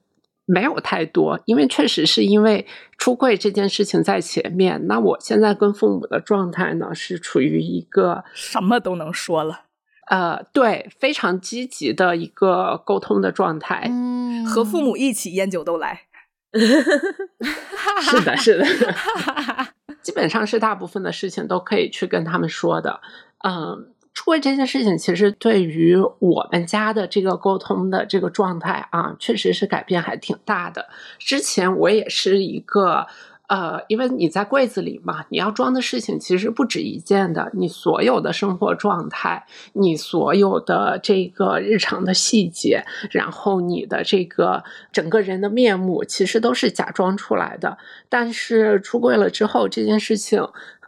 没有太多，因为确实是因为出柜这件事情在前面。那我现在跟父母的状态呢，是处于一个什么都能说了，呃，对，非常积极的一个沟通的状态。嗯，和父母一起烟酒都来 是的，是的，基本上是大部分的事情都可以去跟他们说的。嗯。出柜这件事情，其实对于我们家的这个沟通的这个状态啊，确实是改变还挺大的。之前我也是一个呃，因为你在柜子里嘛，你要装的事情其实不止一件的。你所有的生活状态，你所有的这个日常的细节，然后你的这个整个人的面目，其实都是假装出来的。但是出柜了之后，这件事情。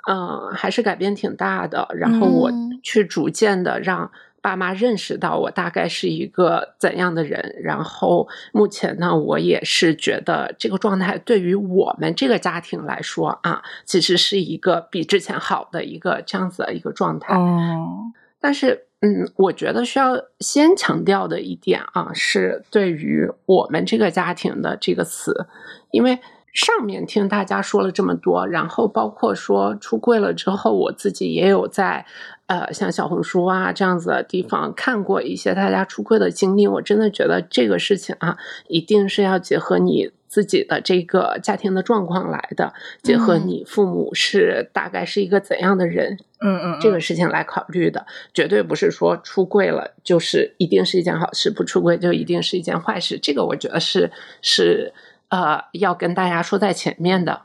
嗯，还是改变挺大的。然后我去逐渐的让爸妈认识到我大概是一个怎样的人。然后目前呢，我也是觉得这个状态对于我们这个家庭来说啊，其实是一个比之前好的一个这样子的一个状态。哦，但是嗯，我觉得需要先强调的一点啊，是对于我们这个家庭的这个词，因为。上面听大家说了这么多，然后包括说出柜了之后，我自己也有在呃像小红书啊这样子的地方看过一些大家出柜的经历。我真的觉得这个事情啊，一定是要结合你自己的这个家庭的状况来的，结合你父母是大概是一个怎样的人，嗯嗯，这个事情来考虑的，绝对不是说出柜了就是一定是一件好事，不出柜就一定是一件坏事。这个我觉得是是。呃，要跟大家说在前面的。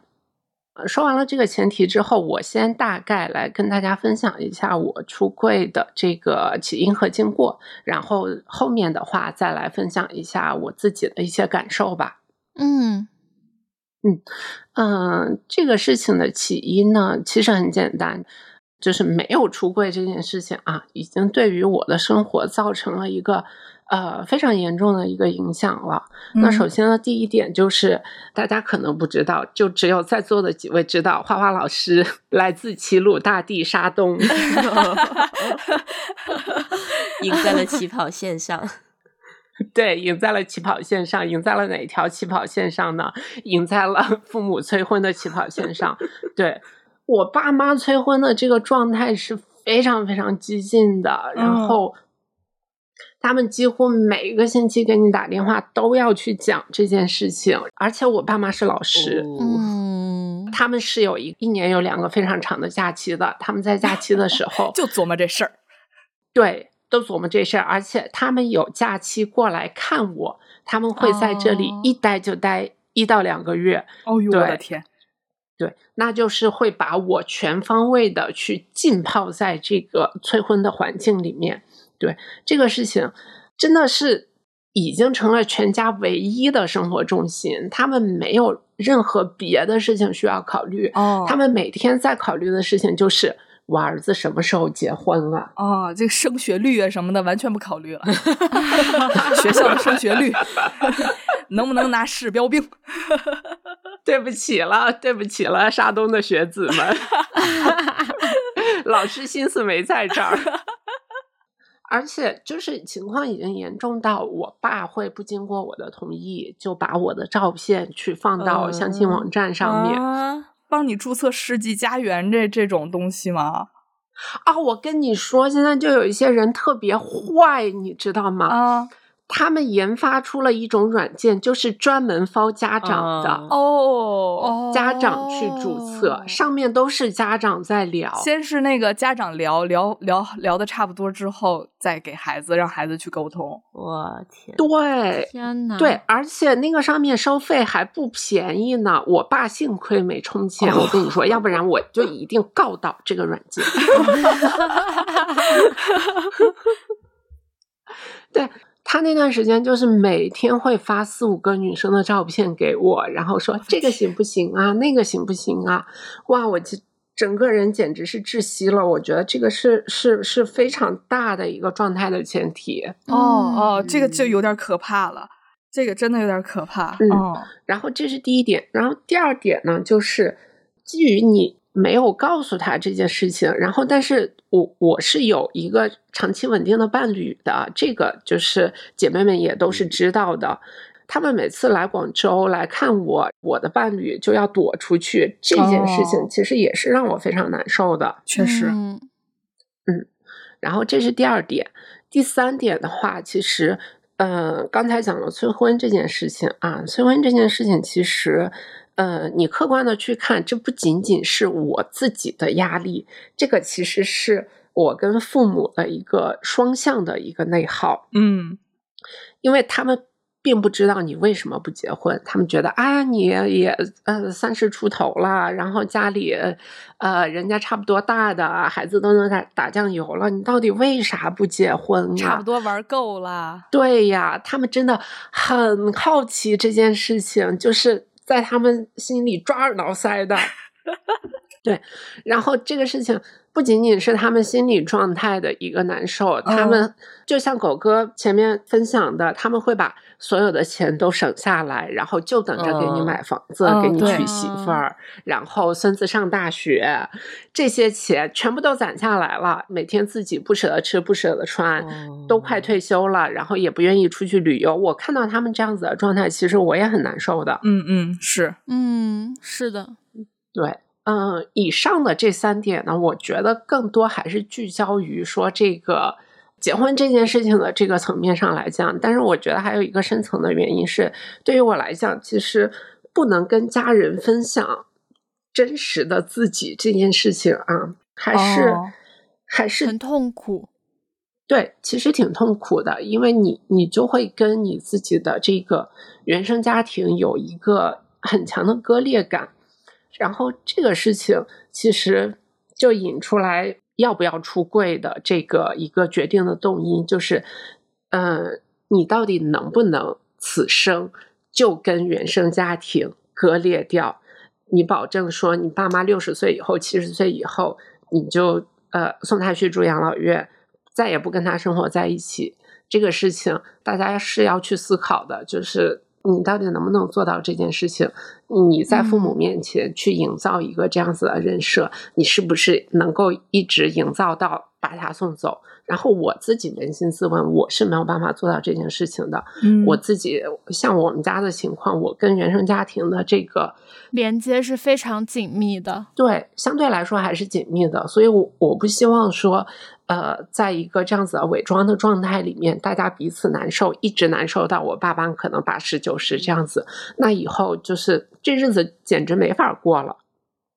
说完了这个前提之后，我先大概来跟大家分享一下我出柜的这个起因和经过，然后后面的话再来分享一下我自己的一些感受吧。嗯嗯嗯，这个事情的起因呢，其实很简单，就是没有出柜这件事情啊，已经对于我的生活造成了一个。呃，非常严重的一个影响了。那首先呢，第一点就是大家可能不知道，就只有在座的几位知道，花花老师 来自齐鲁大地沙东 赢在了起跑线上。对，赢在了起跑线上，赢在了哪条起跑线上呢？赢在了父母催婚的起跑线上。对我爸妈催婚的这个状态是非常非常激进的，然后。他们几乎每个星期给你打电话，都要去讲这件事情。而且我爸妈是老师，嗯，他们是有一一年有两个非常长的假期的，他们在假期的时候 就琢磨这事儿，对，都琢磨这事儿，而且他们有假期过来看我，他们会在这里哦一待就待一到两个月。哦呦我的天，对，那就是会把我全方位的去浸泡在这个催婚的环境里面。对这个事情，真的是已经成了全家唯一的生活重心，他们没有任何别的事情需要考虑。哦他们每天在考虑的事情就是我儿子什么时候结婚了。哦，这个升学率啊什么的完全不考虑了，学校的升学率 能不能拿市标兵？对不起了，对不起了，沙东的学子们，老师心思没在这儿。而且就是情况已经严重到，我爸会不经过我的同意，就把我的照片去放到相亲网站上面。啊帮你注册世纪佳缘这这种东西吗？啊，我跟你说，现在就有一些人特别坏，你知道吗？啊他们研发出了一种软件，就是专门包家长的。啊哦，家长去注册，哦上面都是家长在聊。先是那个家长聊聊聊聊的差不多之后，再给孩子让孩子去沟通。我天，对天哪！对，而且那个上面收费还不便宜呢。我爸幸亏没充钱，我跟你说，要不然我就一定告到这个软件。对他那段时间，就是每天会发四五个女生的照片给我，然后说这个行不行啊，那个行不行啊？哇，我这整个人简直是窒息了。我觉得这个是是是非常大的一个状态的前提。哦哦，这个就有点可怕了，这个真的有点可怕。嗯哦然后这是第一点，然后第二点呢，就是基于你没有告诉他这件事情，然后但是我我是有一个长期稳定的伴侣的，这个就是姐妹们也都是知道的。他们每次来广州来看我，我的伴侣就要躲出去，这件事情哦其实也是让我非常难受的。确实，嗯然后这是第二点，第三点的话，其实，呃，刚才讲了催婚这件事情啊，催婚这件事情其实，呃，你客观的去看，这不仅仅是我自己的压力，这个其实是我跟父母的一个双向的一个内耗，嗯因为他们。并不知道你为什么不结婚，他们觉得啊，你也呃三十出头了，然后家里呃人家差不多大的孩子都能打打酱油了，你到底为啥不结婚啊？差不多玩够了。对呀，他们真的很好奇这件事情，就是在他们心里抓耳挠腮的。对，然后这个事情不仅仅是他们心理状态的一个难受，他们就像狗哥前面分享的，他们会把所有的钱都省下来，然后就等着给你嗯买房子，嗯给你娶媳妇儿，然后孙子上大学，这些钱全部都攒下来了，每天自己不舍得吃，不舍得穿，都快退休了，然后也不愿意出去旅游。我看到他们这样子的状态，其实我也很难受的。嗯嗯，是。嗯，是的，对，嗯，以上的这三点呢，我觉得更多还是聚焦于说这个结婚这件事情的这个层面上来讲。但是我觉得还有一个深层的原因是，对于我来讲，其实不能跟家人分享真实的自己这件事情啊，还是、哦还是很痛苦。对，其实挺痛苦的，因为你你就会跟你自己的这个原生家庭有一个很强的割裂感，然后这个事情其实就引出来要不要出柜的这个一个决定的动因，就是，嗯，你到底能不能此生就跟原生家庭割裂掉？你保证说你爸妈六十岁以后、七十岁以后，你就呃送他去住养老院，再也不跟他生活在一起。这个事情大家是要去思考的，就是你到底能不能做到这件事情？你在父母面前去营造一个这样子的人设，你是不是能够一直营造到把他送走？然后我自己扪心自问，我是没有办法做到这件事情的。嗯我自己像我们家的情况，我跟原生家庭的这个连接是非常紧密的。对，相对来说还是紧密的，所以我我不希望说，呃，在一个这样子的伪装的状态里面，大家彼此难受，一直难受到我爸爸可能八十九十这样子，那以后就是这日子简直没法过了。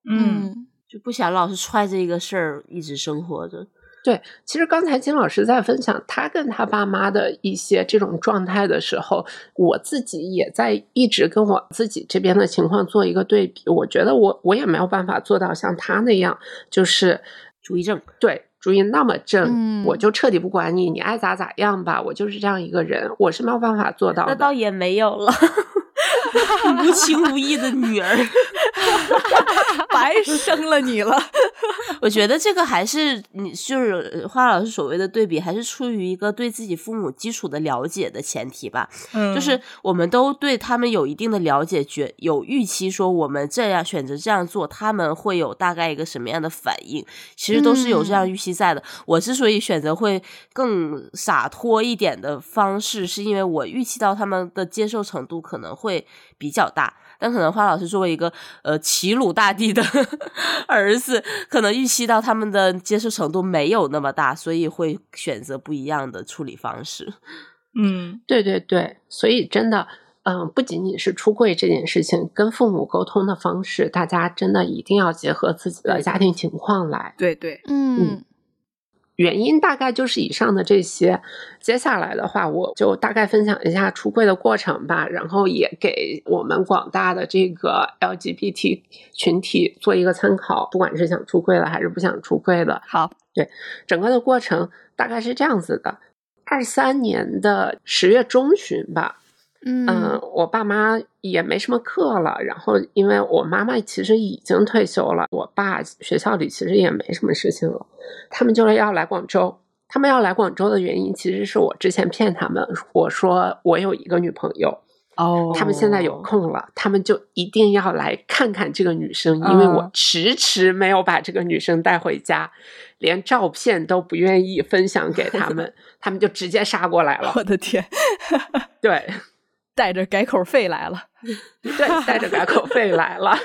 嗯，就不想老是揣着一个事儿一直生活着。对，其实刚才金老师在分享他跟他爸妈的一些这种状态的时候，我自己也在一直跟我自己这边的情况做一个对比。我觉得我我也没有办法做到像他那样，就是主意症，对主意那么正，嗯我就彻底不管你，你爱咋咋样吧，我就是这样一个人，我是没有办法做到的。那倒也没有了，无情无义的女儿。白生了你了。我觉得这个还是你就是花老师所谓的对比，还是出于一个对自己父母基础的了解的前提吧。嗯就是我们都对他们有一定的了解，觉有预期，说我们这样选择这样做，他们会有大概一个什么样的反应，其实都是有这样预期在的。我之所以选择会更洒脱一点的方式，是因为我预期到他们的接受程度可能会比较大。但可能花老师作为一个呃齐鲁大地的 儿子，可能预期到他们的接受程度没有那么大，所以会选择不一样的处理方式。嗯。对对对，所以真的，嗯，不仅仅是出柜这件事情，跟父母沟通的方式，大家真的一定要结合自己的家庭情况来。对对，嗯原因大概就是以上的这些。接下来的话，我就大概分享一下出柜的过程吧，然后也给我们广大的这个 LGBT 群体做一个参考，不管是想出柜的还是不想出柜的，好，对整个的过程大概是这样子的：二三年的十月中旬吧，嗯，嗯我爸妈也没什么课了，然后因为我妈妈其实已经退休了，我爸学校里其实也没什么事情了，他们就是要来广州。他们要来广州的原因，其实是我之前骗他们，我说我有一个女朋友，哦他们现在有空了，他们就一定要来看看这个女生，因为我嗯迟迟没有把这个女生带回家，连照片都不愿意分享给他们，他们就直接杀过来了。我的天，对带着改口费来了。对，带着改口费来了。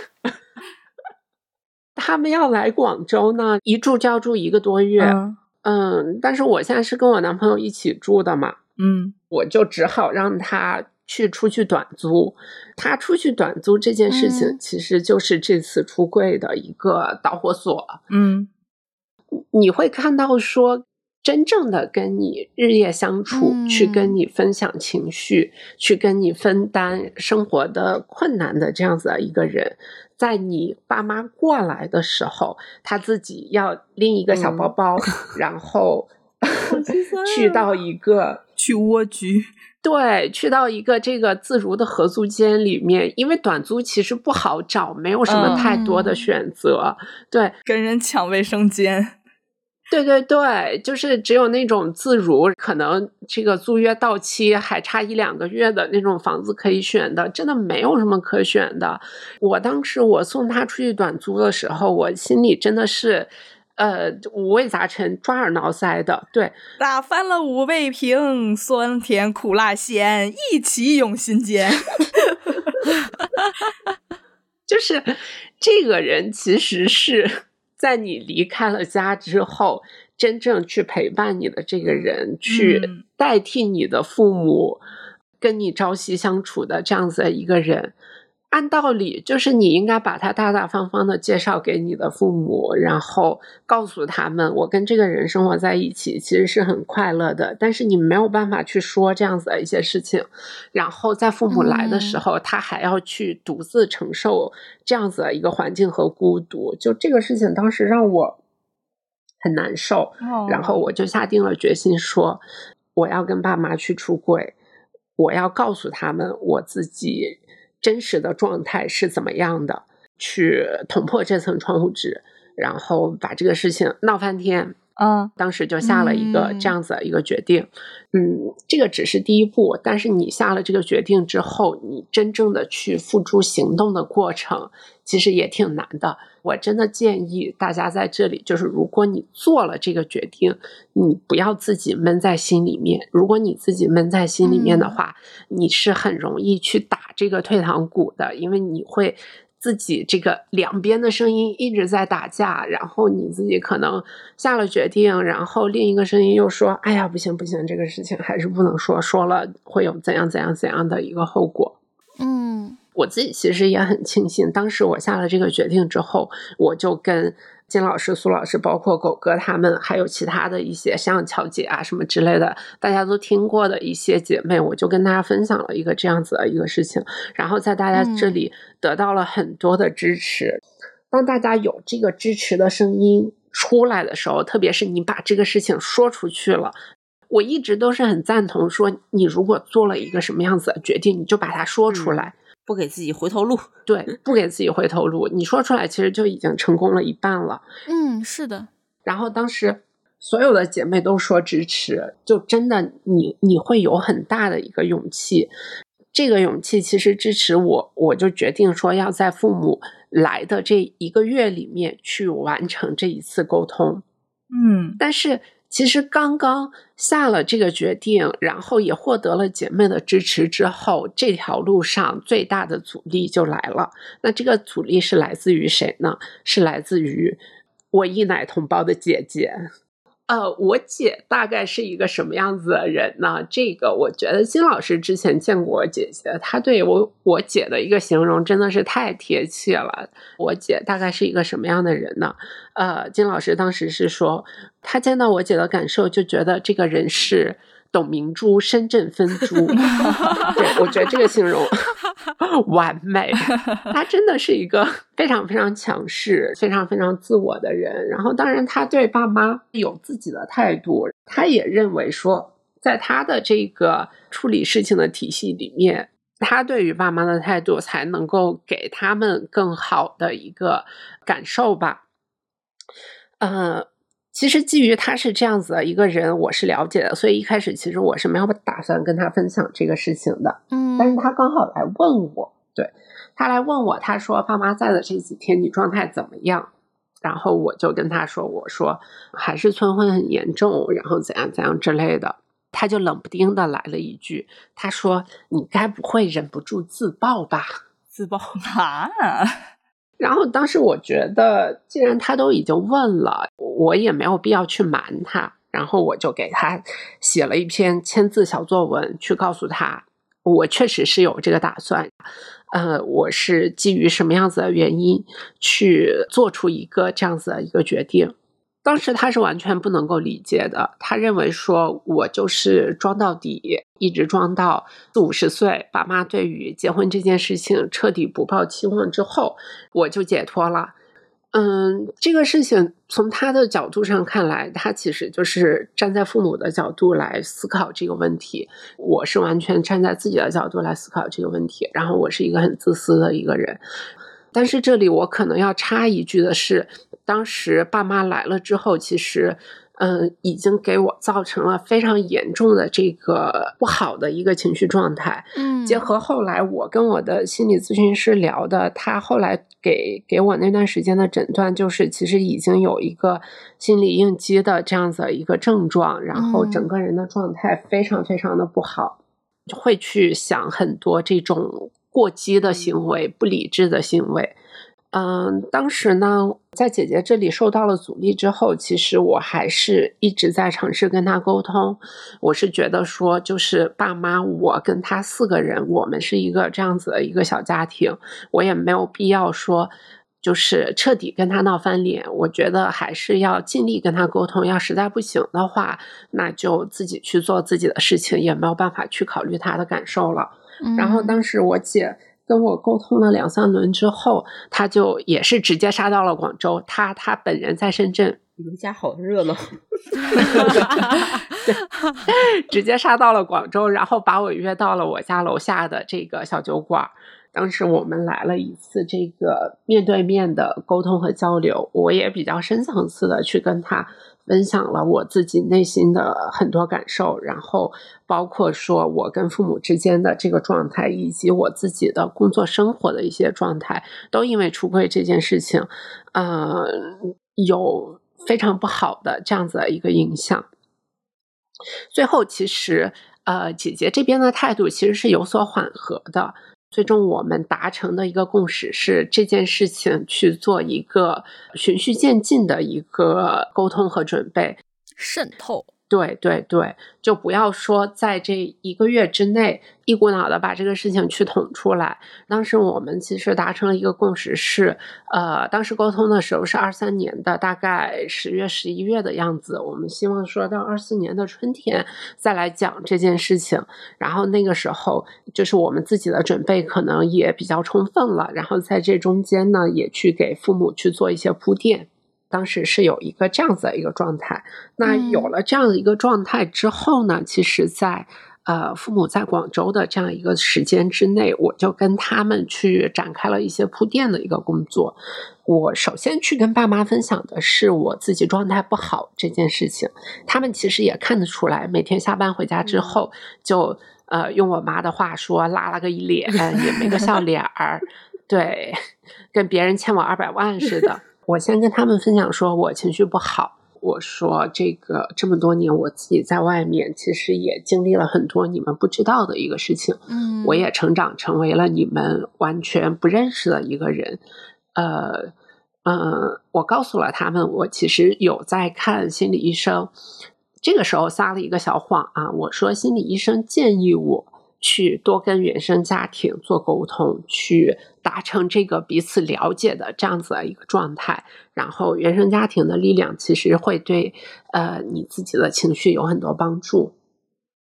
他们要来广州呢，一住就要住一个多月。嗯嗯，但是我现在是跟我男朋友一起住的嘛，嗯我就只好让他去出去短租。他出去短租这件事情，嗯其实就是这次出柜的一个导火索。嗯你会看到说，真正的跟你日夜相处，嗯去跟你分享情绪，去跟你分担生活的困难的这样子的一个人，在你爸妈过来的时候，他自己要拎一个小包包，然后 去到一个去蜗居。对，去到一个这个自如的合租间里面，因为短租其实不好找，没有什么太多的嗯。选择。对，跟人抢卫生间，对对对，就是只有那种自如，可能这个租约到期还差一两个月的那种房子可以选的，真的没有什么可选的。我当时我送他出去短租的时候，我心里真的是。呃，五味杂陈，抓耳挠腮的。对，打翻了五味瓶，酸甜苦辣咸，一起涌心间。就是这个人其实是在你离开了家之后，真正去陪伴你的这个人，去嗯代替你的父母跟你朝夕相处的这样子的一个人。按道理，就是你应该把他大大方方的介绍给你的父母，然后告诉他们，我跟这个人生活在一起，其实是很快乐的。但是你没有办法去说这样子的一些事情，然后在父母来的时候，他还要去独自承受这样子的一个环境和孤独。就这个事情，当时让我很难受。然后我就下定了决心说，我要跟爸妈去出轨，我要告诉他们我自己真实的状态是怎么样的，去捅破这层窗户纸，然后把这个事情闹翻天。嗯当时就下了一个嗯这样子的一个决定，嗯，这个只是第一步，但是你下了这个决定之后，你真正的去付诸行动的过程，其实也挺难的。我真的建议大家在这里，就是如果你做了这个决定，你不要自己闷在心里面。如果你自己闷在心里面的话，你是很容易去打这个退堂鼓的，因为你会。自己这个两边的声音一直在打架，然后你自己可能下了决定，然后另一个声音又说：“哎呀，不行不行，这个事情还是不能说，说了会有怎样怎样怎样的一个后果。嗯我自己其实也很庆幸，当时我下了这个决定之后，我就跟金老师、苏老师，包括狗哥他们，还有其他的一些像乔姐啊什么之类的，大家都听过的一些姐妹，我就跟大家分享了一个这样子的一个事情，然后在大家这里得到了很多的支持。当大家有这个支持的声音出来的时候，特别是你把这个事情说出去了。我一直都是很赞同说，你如果做了一个什么样子的决定，你就把它说出来，不给自己回头路。对，不给自己回头路，你说出来，其实就已经成功了一半了。嗯，是的。然后当时所有的姐妹都说支持，就真的你你会有很大的一个勇气。这个勇气其实支持我，我就决定说要在父母来的这一个月里面去完成这一次沟通。嗯，但是。其实刚刚下了这个决定，然后也获得了姐妹的支持之后，这条路上最大的阻力就来了。那这个阻力是来自于谁呢？是来自于我一奶同胞的姐姐。呃，我姐大概是一个什么样子的人呢？这个我觉得金老师之前见过我姐姐，她对我我姐的一个形容真的是太贴切了。我姐大概是一个什么样的人呢？呃，金老师当时是说，他见到我姐的感受就觉得这个人是。董明珠深圳分珠，对我觉得这个形容完美。他真的是一个非常非常强势、非常非常自我的人。然后，当然他对爸妈有自己的态度。他也认为说，在他的这个处理事情的体系里面，他对于爸妈的态度才能够给他们更好的一个感受吧。呃。其实基于他是这样子的一个人，我是了解的，所以一开始其实我是没有打算跟他分享这个事情的。嗯，但是他刚好来问我，对他来问我，他说爸妈在的这几天你状态怎么样？然后我就跟他说，我说还是催婚很严重，然后怎样怎样之类的。他就冷不丁的来了一句，他说你该不会忍不住自爆吧？自爆啊？然后当时我觉得，既然他都已经问了，我也没有必要去瞒他。然后我就给他写了一篇签字小作文，去告诉他，我确实是有这个打算。呃，我是基于什么样子的原因去做出一个这样子的一个决定。当时他是完全不能够理解的，他认为说我就是装到底，一直装到四五十岁，爸妈对于结婚这件事情彻底不抱期望之后，我就解脱了。嗯，这个事情从他的角度上看来，他其实就是站在父母的角度来思考这个问题。我是完全站在自己的角度来思考这个问题，然后我是一个很自私的一个人。但是这里我可能要插一句的是。当时爸妈来了之后，其实，嗯，已经给我造成了非常严重的这个不好的一个情绪状态。嗯，结合后来我跟我的心理咨询师聊的，他后来给给我那段时间的诊断，就是其实已经有一个心理应激的这样子一个症状，然后整个人的状态非常非常的不好，会去想很多这种过激的行为、不理智的行为。嗯，当时呢，在姐姐这里受到了阻力之后，其实我还是一直在尝试跟她沟通。我是觉得说，就是爸妈，我跟他四个人，我们是一个这样子的一个小家庭，我也没有必要说，就是彻底跟他闹翻脸。我觉得还是要尽力跟他沟通。要实在不行的话，那就自己去做自己的事情，也没有办法去考虑他的感受了。然后当时我姐。跟我沟通了两三轮之后，他就也是直接杀到了广州。他他本人在深圳，你们家好热闹，直接杀到了广州，然后把我约到了我家楼下的这个小酒馆。当时我们来了一次这个面对面的沟通和交流，我也比较深层次的去跟他。分享了我自己内心的很多感受，然后包括说我跟父母之间的这个状态，以及我自己的工作生活的一些状态，都因为出柜这件事情，呃，有非常不好的这样子的一个影响。最后，其实呃，姐姐这边的态度其实是有所缓和的。最终我们达成的一个共识是，这件事情去做一个循序渐进的一个沟通和准备，渗透。对对对，就不要说在这一个月之内一股脑的把这个事情去捅出来。当时我们其实达成了一个共识是，呃，当时沟通的时候是二三年的大概十月、十一月的样子。我们希望说到二四年的春天再来讲这件事情，然后那个时候就是我们自己的准备可能也比较充分了，然后在这中间呢，也去给父母去做一些铺垫。当时是有一个这样子的一个状态，那有了这样的一个状态之后呢，其实，在呃父母在广州的这样一个时间之内，我就跟他们去展开了一些铺垫的一个工作。我首先去跟爸妈分享的是我自己状态不好这件事情，他们其实也看得出来，每天下班回家之后，就呃用我妈的话说，拉了个脸，也没个笑脸儿，对，跟别人欠我二百万似的。我先跟他们分享，说我情绪不好。我说这个这么多年，我自己在外面其实也经历了很多你们不知道的一个事情。嗯，我也成长成为了你们完全不认识的一个人。呃，嗯，我告诉了他们，我其实有在看心理医生。这个时候撒了一个小谎啊，我说心理医生建议我。去多跟原生家庭做沟通，去达成这个彼此了解的这样子的一个状态。然后，原生家庭的力量其实会对呃你自己的情绪有很多帮助。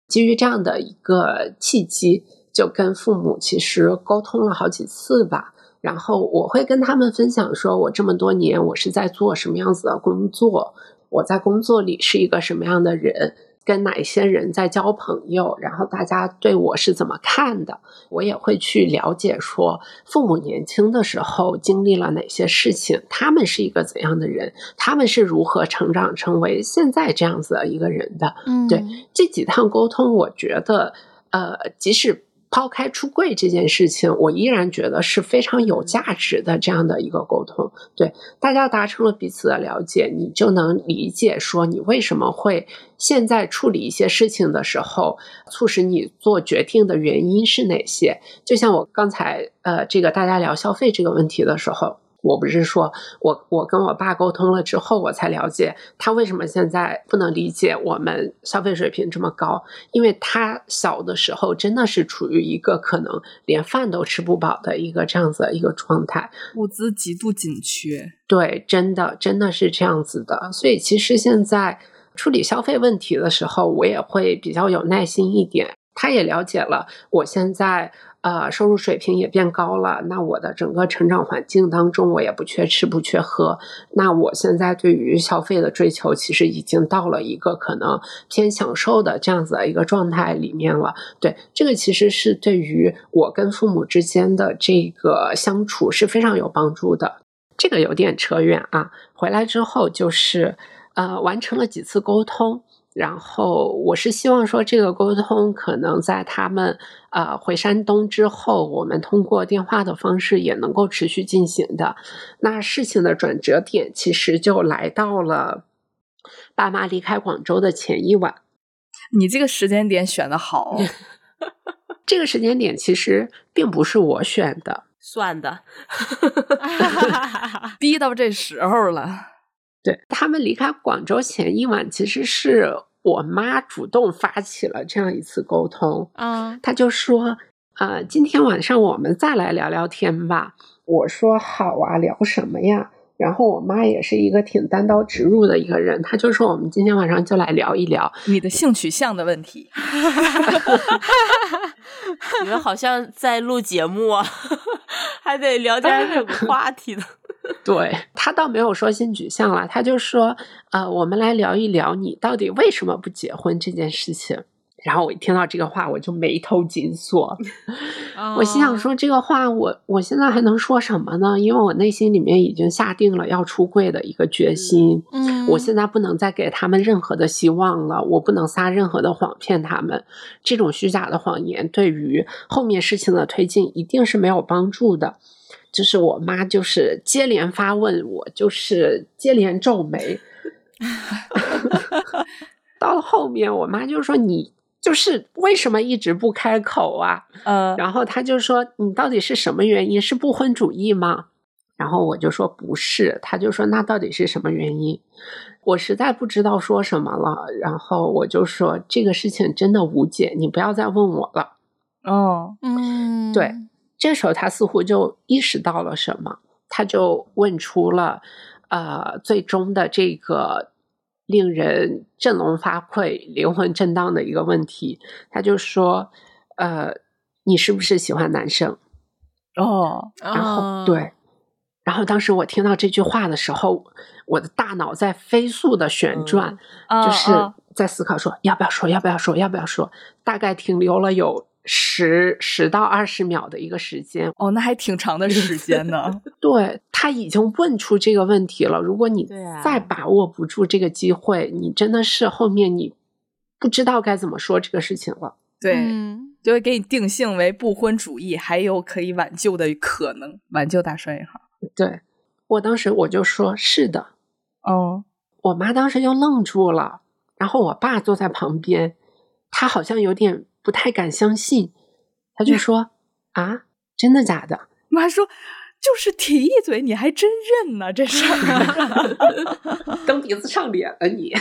基于这样的一个契机，就跟父母其实沟通了好几次吧。然后我会跟他们分享，说我这么多年我是在做什么样子的工作，我在工作里是一个什么样的人。跟哪些人在交朋友，然后大家对我是怎么看的，我也会去了解。说父母年轻的时候经历了哪些事情，他们是一个怎样的人，他们是如何成长成为现在这样子的一个人的。嗯，对这几趟沟通，我觉得，呃，即使。抛开出柜这件事情，我依然觉得是非常有价值的这样的一个沟通。对大家达成了彼此的了解，你就能理解说你为什么会现在处理一些事情的时候，促使你做决定的原因是哪些。就像我刚才呃，这个大家聊消费这个问题的时候。我不是说我我跟我爸沟通了之后，我才了解他为什么现在不能理解我们消费水平这么高，因为他小的时候真的是处于一个可能连饭都吃不饱的一个这样子的一个状态，物资极度紧缺。对，真的真的是这样子的。所以其实现在处理消费问题的时候，我也会比较有耐心一点。他也了解了我现在。呃，收入水平也变高了，那我的整个成长环境当中，我也不缺吃不缺喝。那我现在对于消费的追求，其实已经到了一个可能偏享受的这样子的一个状态里面了。对，这个其实是对于我跟父母之间的这个相处是非常有帮助的。这个有点扯远啊，回来之后就是呃，完成了几次沟通。然后我是希望说，这个沟通可能在他们呃回山东之后，我们通过电话的方式也能够持续进行的。那事情的转折点其实就来到了爸妈离开广州的前一晚。你这个时间点选的好，这个时间点其实并不是我选的，算的 逼到这时候了。对他们离开广州前一晚，其实是我妈主动发起了这样一次沟通。嗯，她就说：“啊，今天晚上我们再来聊聊天吧。”我说：“好啊，聊什么呀？”然后我妈也是一个挺单刀直入的一个人，她就说：“我们今天晚上就来聊一聊你的性取向的问题。”你们好像在录节目啊，还得聊点什么 话题呢？对他倒没有说性取向了，他就说，呃，我们来聊一聊你到底为什么不结婚这件事情。然后我一听到这个话，我就眉头紧锁。我心想说，这个话我我现在还能说什么呢？因为我内心里面已经下定了要出柜的一个决心。嗯，我现在不能再给他们任何的希望了，我不能撒任何的谎骗他们。这种虚假的谎言对于后面事情的推进一定是没有帮助的。就是我妈，就是接连发问，我就是接连皱眉。到了后面，我妈就说：“你就是为什么一直不开口啊？”呃，然后她就说：“你到底是什么原因？是不婚主义吗？”然后我就说：“不是。”她就说：“那到底是什么原因？”我实在不知道说什么了，然后我就说这个事情真的无解，你不要再问我了。哦，嗯，对，这时候他似乎就意识到了什么，他就问出了呃最终的这个令人振聋发聩、灵魂震荡的一个问题。他就说：“呃，你是不是喜欢男生？”哦，然后、啊对，然后当时我听到这句话的时候，我的大脑在飞速的旋转，啊就是啊在思考说要不要说，要不要说，要不要说，大概停留了有十十到二十秒的一个时间。哦，那还挺长的时间呢。对他已经问出这个问题了，如果你再把握不住这个机会，你真的是后面你不知道该怎么说这个事情了。对，嗯就会给你定性为不婚主义，还有可以挽救的可能，挽救大帅也好。对我当时我就说是的，哦，我妈当时就愣住了，然后我爸坐在旁边，他好像有点不太敢相信，他就说：“啊，真的假的妈说就是提一嘴，你还真认呢，这事儿。蹬鼻子上脸了你？”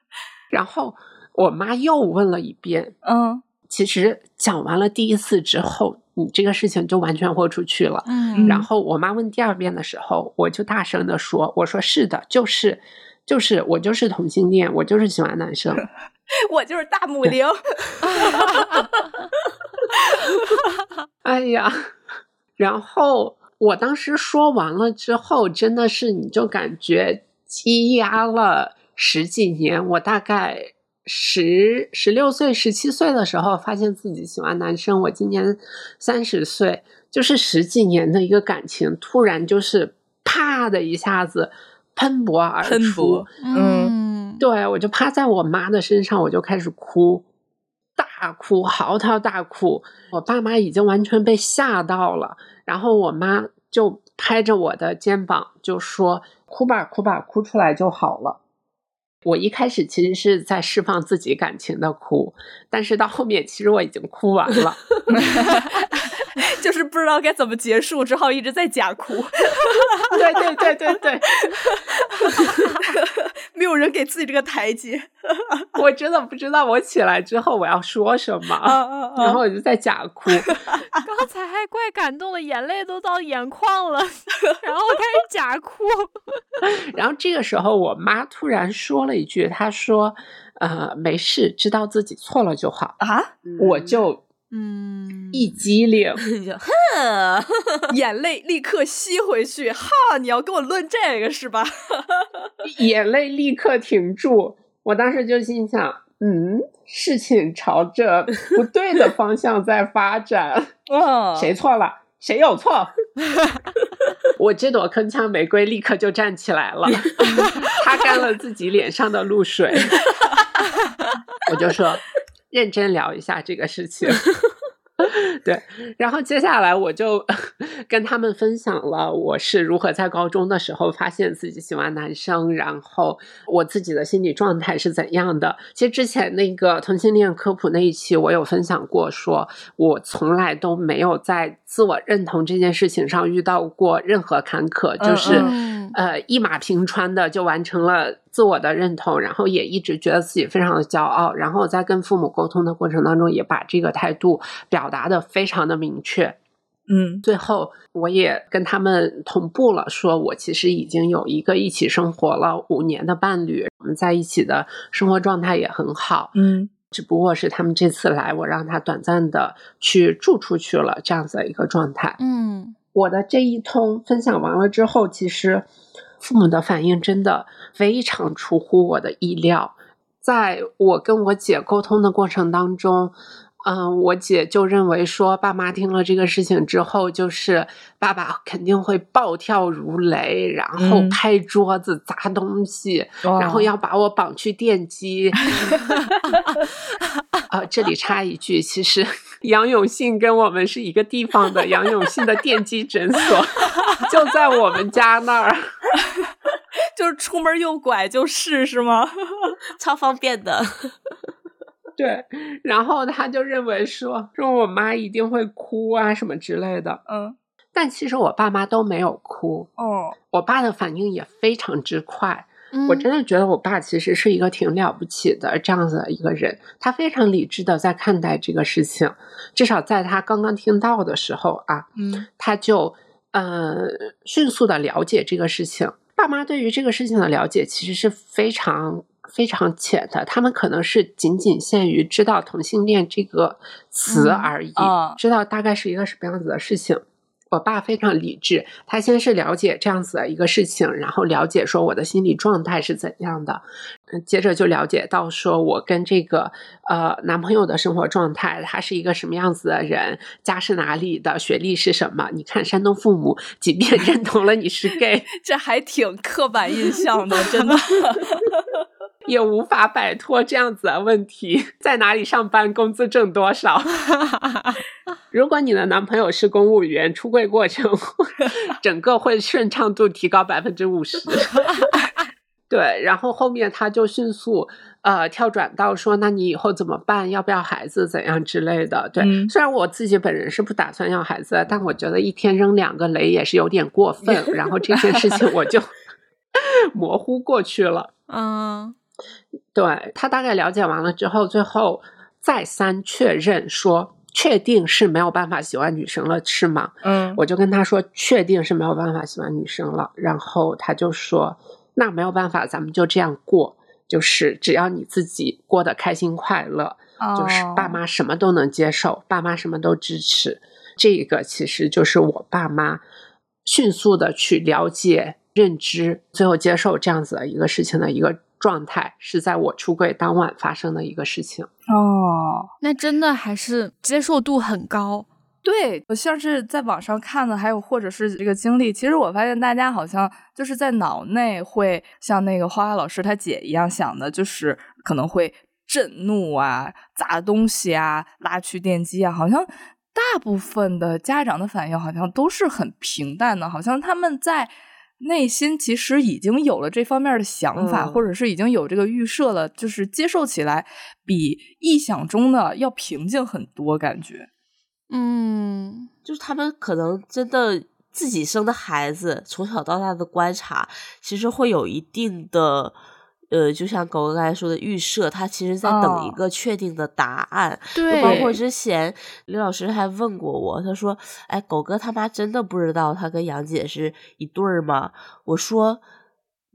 然后我妈又问了一遍，嗯其实讲完了第一次之后，你这个事情就完全豁出去了。嗯然后我妈问第二遍的时候，我就大声的说：“我说是的，就是就是我就是同性恋，我就是喜欢男生。”我就是大母零。哎呀，然后我当时说完了之后，真的是你就感觉积压了十几年。我大概十十六岁、十七岁的时候，发现自己喜欢男生。我今年三十岁，就是十几年的一个感情，突然就是啪的一下子喷薄而出。喷薄对，我就趴在我妈的身上，我就开始哭，大哭，嚎啕大哭。我爸妈已经完全被吓到了，然后我妈就拍着我的肩膀就说：“哭吧，哭吧，哭出来就好了。”我一开始其实是在释放自己感情的哭，但是到后面其实我已经哭完了。就是不知道该怎么结束，只好一直在假哭，对对对对对，没有人给自己这个台阶。我真的不知道我起来之后我要说什么，啊然后我就在假哭。刚才还怪感动的，眼泪都到眼眶了，然后开始假哭。然后这个时候，我妈突然说了一句：“她说，呃，没事，知道自己错了就好。啊！”我就嗯，一激灵，就哼，眼泪立刻吸回去。哈，你要跟我论这个是吧？眼泪立刻停住。我当时就心想：“嗯，事情朝着不对的方向在发展，嗯，谁错了？谁有错？”我这朵铿锵玫瑰立刻就站起来了，擦干了自己脸上的露水。我就说，认真聊一下这个事情。对，然后接下来我就跟他们分享了我是如何在高中的时候发现自己喜欢男生，然后我自己的心理状态是怎样的。其实之前那个同性恋科普那一期，我有分享过说，我从来都没有在自我认同这件事情上遇到过任何坎坷，就是。嗯呃，一马平川的就完成了自我的认同，然后也一直觉得自己非常的骄傲，然后在跟父母沟通的过程当中，也把这个态度表达的非常的明确。嗯最后，我也跟他们同步了，说我其实已经有一个一起生活了五年的伴侣，我们在一起的生活状态也很好，嗯只不过是他们这次来，我让他短暂的去住出去了，这样子的一个状态。嗯我的这一通分享完了之后，其实父母的反应真的非常出乎我的意料。在我跟我姐沟通的过程当中，嗯、我姐就认为说，爸妈听了这个事情之后，就是爸爸肯定会暴跳如雷，然后嗯拍桌子、砸东西，然后哦要把我绑去电击。啊、这里插一句，其实 杨永信跟我们是一个地方的，杨永信的电击诊所 就在我们家那儿。就是出门右拐就是是吗？超方便的。对，然后他就认为说，说我妈一定会哭啊什么之类的，嗯但其实我爸妈都没有哭，哦我爸的反应也非常之快。我真的觉得我爸其实是一个挺了不起的这样子的一个人，他非常理智的在看待这个事情，至少在他刚刚听到的时候啊，嗯他就呃迅速的了解这个事情。爸妈对于这个事情的了解其实是非常非常浅的，他们可能是仅仅限于知道同性恋这个词嗯而已，啊知道大概是一个什么样子的事情。我爸非常理智，他先是了解这样子的一个事情，然后了解说我的心理状态是怎样的，嗯接着就了解到说我跟这个呃男朋友的生活状态，他是一个什么样子的人，家是哪里的，学历是什么。你看山东父母，即便 认同了你是 gay，这还挺刻板印象的，真的。也无法摆脱这样子的问题，在哪里上班，工资挣多少。如果你的男朋友是公务员，出柜过程 整个会顺畅度提高百分之五十。对，然后后面他就迅速呃跳转到说，那你以后怎么办？要不要孩子？怎样之类的？对，嗯虽然我自己本人是不打算要孩子，但我觉得一天扔两个雷也是有点过分。然后这件事情我就模糊过去了。嗯对他大概了解完了之后，最后再三确认说，确定是没有办法喜欢女生了，是吗？嗯我就跟他说，确定是没有办法喜欢女生了。然后他就说，那没有办法，咱们就这样过，就是只要你自己过得开心快乐，就是爸哦妈什么都能接受，爸妈什么都支持。这个其实就是我爸妈迅速的去了解、认知，最后接受这样子的一个事情的一个状态，是在我出柜当晚发生的一个事情。哦，那真的还是接受度很高。对，我像是在网上看的，还有或者是这个经历，其实我发现大家好像就是在脑内会像那个花花老师他姐一样想的，就是可能会震怒啊、砸东西啊、拉去电击啊，好像大部分的家长的反应好像都是很平淡的，好像他们在。内心其实已经有了这方面的想法，嗯或者是已经有这个预设了，就是接受起来比臆想中的要平静很多，感觉。嗯就是他们可能真的自己生的孩子，从小到大的观察，其实会有一定的，呃，就像狗哥刚才说的预设，他其实在等一哦个确定的答案。对包括之前李老师还问过我，他说：“哎，狗哥他妈真的不知道他跟杨姐是一对儿吗？”我说：“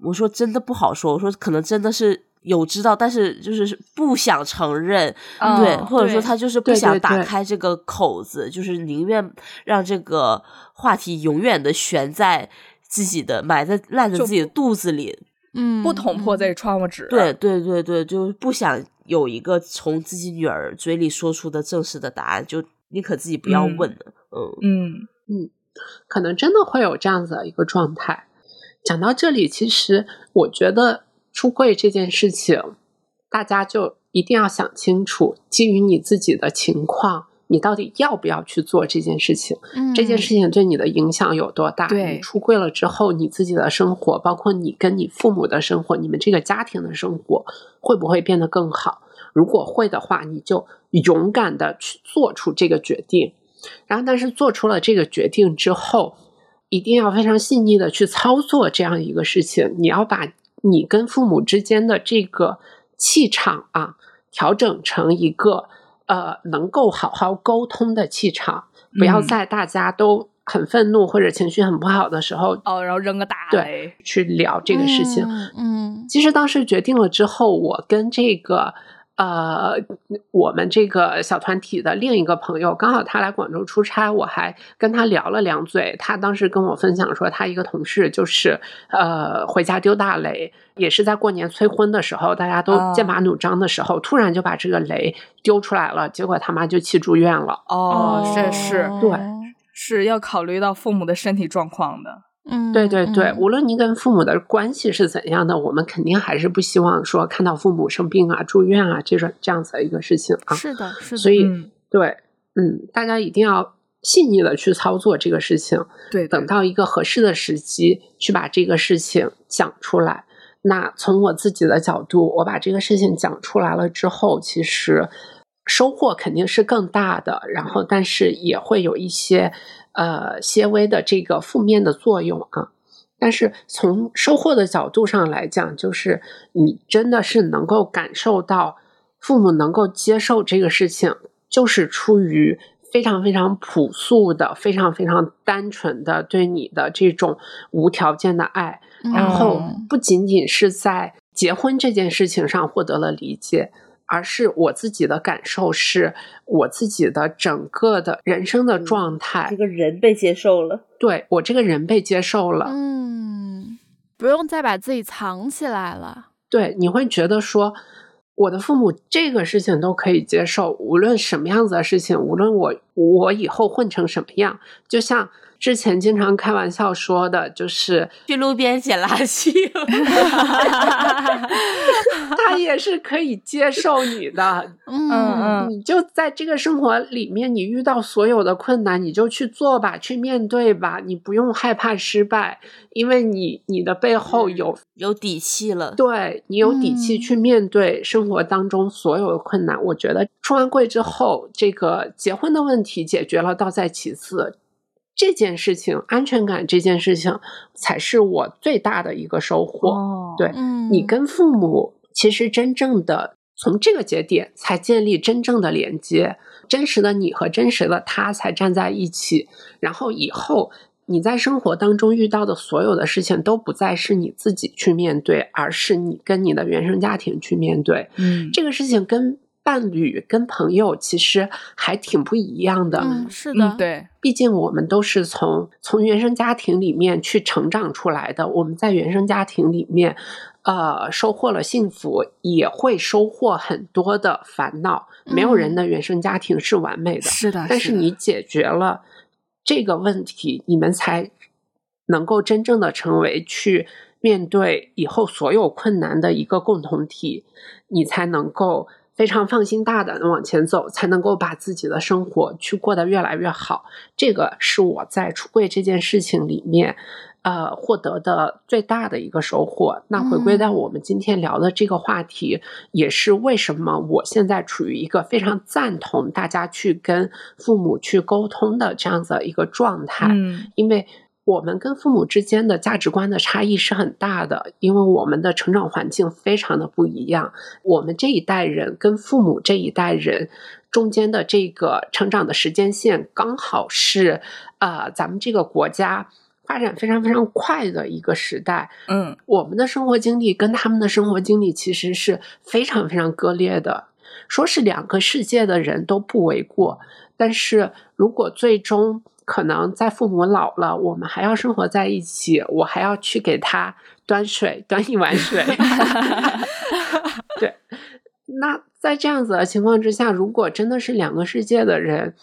我说真的不好说，我说可能真的是。”有知道，但是就是不想承认，嗯对，或者说他就是不想打开这个口子，就是宁愿让这个话题永远的悬在自己的埋在烂在自己的肚子里。嗯，不捅破嗯这窗户纸。对对对对，就是不想有一个从自己女儿嘴里说出的正式的答案，就宁可自己不要嗯问了。嗯嗯可能真的会有这样子的一个状态。讲到这里，其实我觉得出柜这件事情，大家就一定要想清楚，基于你自己的情况，你到底要不要去做这件事情？嗯这件事情对你的影响有多大？对你出柜了之后，你自己的生活，包括你跟你父母的生活，你们这个家庭的生活，会不会变得更好？如果会的话，你就勇敢的去做出这个决定。然后，但是做出了这个决定之后，一定要非常细腻的去操作这样一个事情。你要把你跟父母之间的这个气场啊，调整成一个呃能够好好沟通的气场，不要嗯在大家都很愤怒或者情绪很不好的时候哦，然后扔个大对雷。去聊这个事情。嗯嗯其实当时决定了之后，我跟这个呃我们这个小团体的另一个朋友，刚好他来广州出差，我还跟他聊了两嘴。他当时跟我分享说，他一个同事就是呃回家丢大雷，也是在过年催婚的时候，大家都啊剑拔弩张的时候，突然就把这个雷丢出来了，结果他妈就气住院了。哦，这是对是要考虑到父母的身体状况的。嗯，对对对，嗯无论您跟父母的关系是怎样的，我们肯定还是不希望说看到父母生病啊、住院啊这种这样子的一个事情啊。是的，是的，所以，嗯对，嗯，大家一定要细腻的去操作这个事情，对，等到一个合适的时机去把这个事情讲出来。那从我自己的角度，我把这个事情讲出来了之后，其实收获肯定是更大的，然后但是也会有一些呃些微的这个负面的作用啊。但是从收获的角度上来讲，就是你真的是能够感受到父母能够接受这个事情，就是出于非常非常朴素的、非常非常单纯的对你的这种无条件的爱，然后不仅仅是在结婚这件事情上获得了理解。而是我自己的感受，是我自己的整个的人生的状态，这个人被接受了，对我这个人被接受了，嗯，不用再把自己藏起来了。对，你会觉得说，我的父母这个事情都可以接受，无论什么样子的事情，无论我我以后混成什么样，就像。之前经常开玩笑说的，就是去路边捡垃圾，他也是可以接受你的。嗯嗯，你就在这个生活里面，你遇到所有的困难，你就去做吧，去面对吧，你不用害怕失败，因为你你的背后有有底气了。对你有底气去面对生活当中所有的困难。我觉得出完柜之后，这个结婚的问题解决了，倒在其次。这件事情，安全感这件事情，才是我最大的一个收获。对你跟父母，其实真正的从这个节点才建立真正的连接，真实的你和真实的他才站在一起。然后以后你在生活当中遇到的所有的事情，都不再是你自己去面对，而是你跟你的原生家庭去面对。嗯，这个事情跟。伴侣跟朋友其实还挺不一样的，是的，对，毕竟我们都是从从原生家庭里面去成长出来的，我们在原生家庭里面，呃，收获了幸福，也会收获很多的烦恼。没有人的原生家庭是完美的，是的，但是你解决了这个问题，你们才能够真正的成为去面对以后所有困难的一个共同体，你才能够。非常放心大胆的往前走，才能够把自己的生活去过得越来越好。这个是我在出柜这件事情里面，呃，获得的最大的一个收获。那回归到我们今天聊的这个话题，也是为什么我现在处于一个非常赞同大家去跟父母去沟通的这样子一个状态，因为。我们跟父母之间的价值观的差异是很大的，因为我们的成长环境非常的不一样。我们这一代人跟父母这一代人中间的这个成长的时间线，刚好是呃，咱们这个国家发展非常非常快的一个时代。嗯，我们的生活经历跟他们的生活经历其实是非常非常割裂的，说是两个世界的人都不为过。但是如果最终，可能在父母老了，我们还要生活在一起，我还要去给他端水，端一碗水。对，那在这样子的情况之下，如果真的是两个世界的人，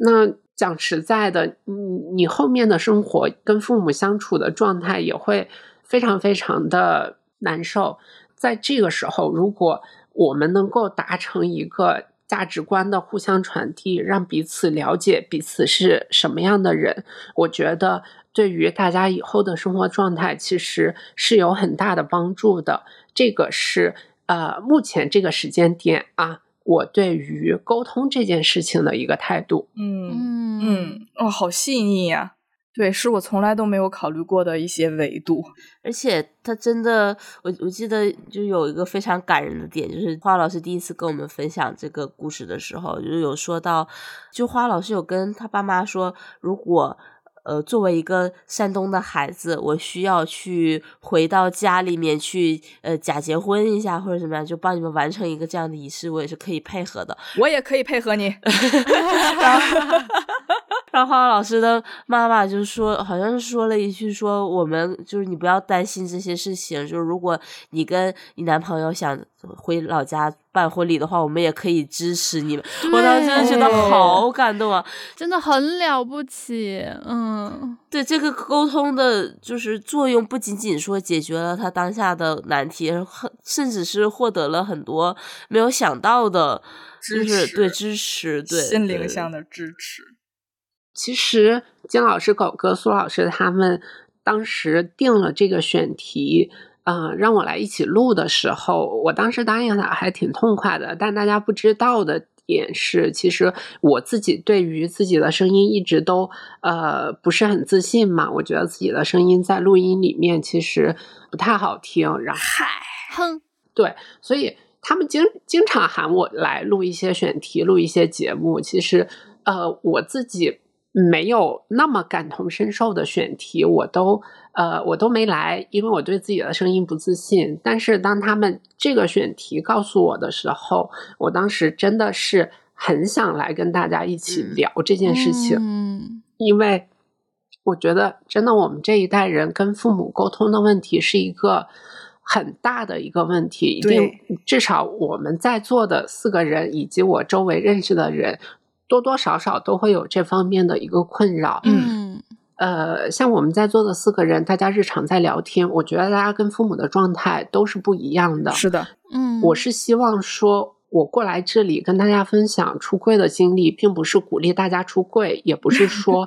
那讲实在的，你你后面的生活跟父母相处的状态也会非常非常的难受。在这个时候，如果我们能够达成一个。价值观的互相传递，让彼此了解彼此是什么样的人，我觉得对于大家以后的生活状态其实是有很大的帮助的。这个是呃，目前这个时间点啊，我对于沟通这件事情的一个态度。嗯嗯嗯，哦，好细腻呀。对，是我从来都没有考虑过的一些维度，而且他真的，我我记得就有一个非常感人的点，就是花老师第一次跟我们分享这个故事的时候，就有说到，就花老师有跟他爸妈说，如果呃作为一个山东的孩子，我需要去回到家里面去呃假结婚一下或者怎么样，就帮你们完成一个这样的仪式，我也是可以配合的，我也可以配合你。然后然后老师的妈妈就说，好像是说了一句，说我们就是你不要担心这些事情，就是如果你跟你男朋友想回老家办婚礼的话，我们也可以支持你们。我当时真的觉得好感动啊，真的很了不起。嗯，对这个沟通的就是作用，不仅仅说解决了他当下的难题，很甚至是获得了很多没有想到的，就是对支持，对心灵上的支持。其实金老师、狗哥、苏老师他们当时定了这个选题，嗯，让我来一起录的时候，我当时答应他还挺痛快的。但大家不知道的点是，其实我自己对于自己的声音一直都呃不是很自信嘛。我觉得自己的声音在录音里面其实不太好听。然后，嗨，哼，对，所以他们经经常喊我来录一些选题，录一些节目。其实，呃，我自己。没有那么感同身受的选题，我都呃我都没来，因为我对自己的声音不自信。但是当他们这个选题告诉我的时候，我当时真的是很想来跟大家一起聊这件事情，嗯，因为我觉得真的我们这一代人跟父母沟通的问题是一个很大的一个问题，一定至少我们在座的四个人以及我周围认识的人。多多少少都会有这方面的一个困扰。嗯，呃，像我们在座的四个人，大家日常在聊天，我觉得大家跟父母的状态都是不一样的。是的，嗯，我是希望说，我过来这里跟大家分享出柜的经历，并不是鼓励大家出柜，也不是说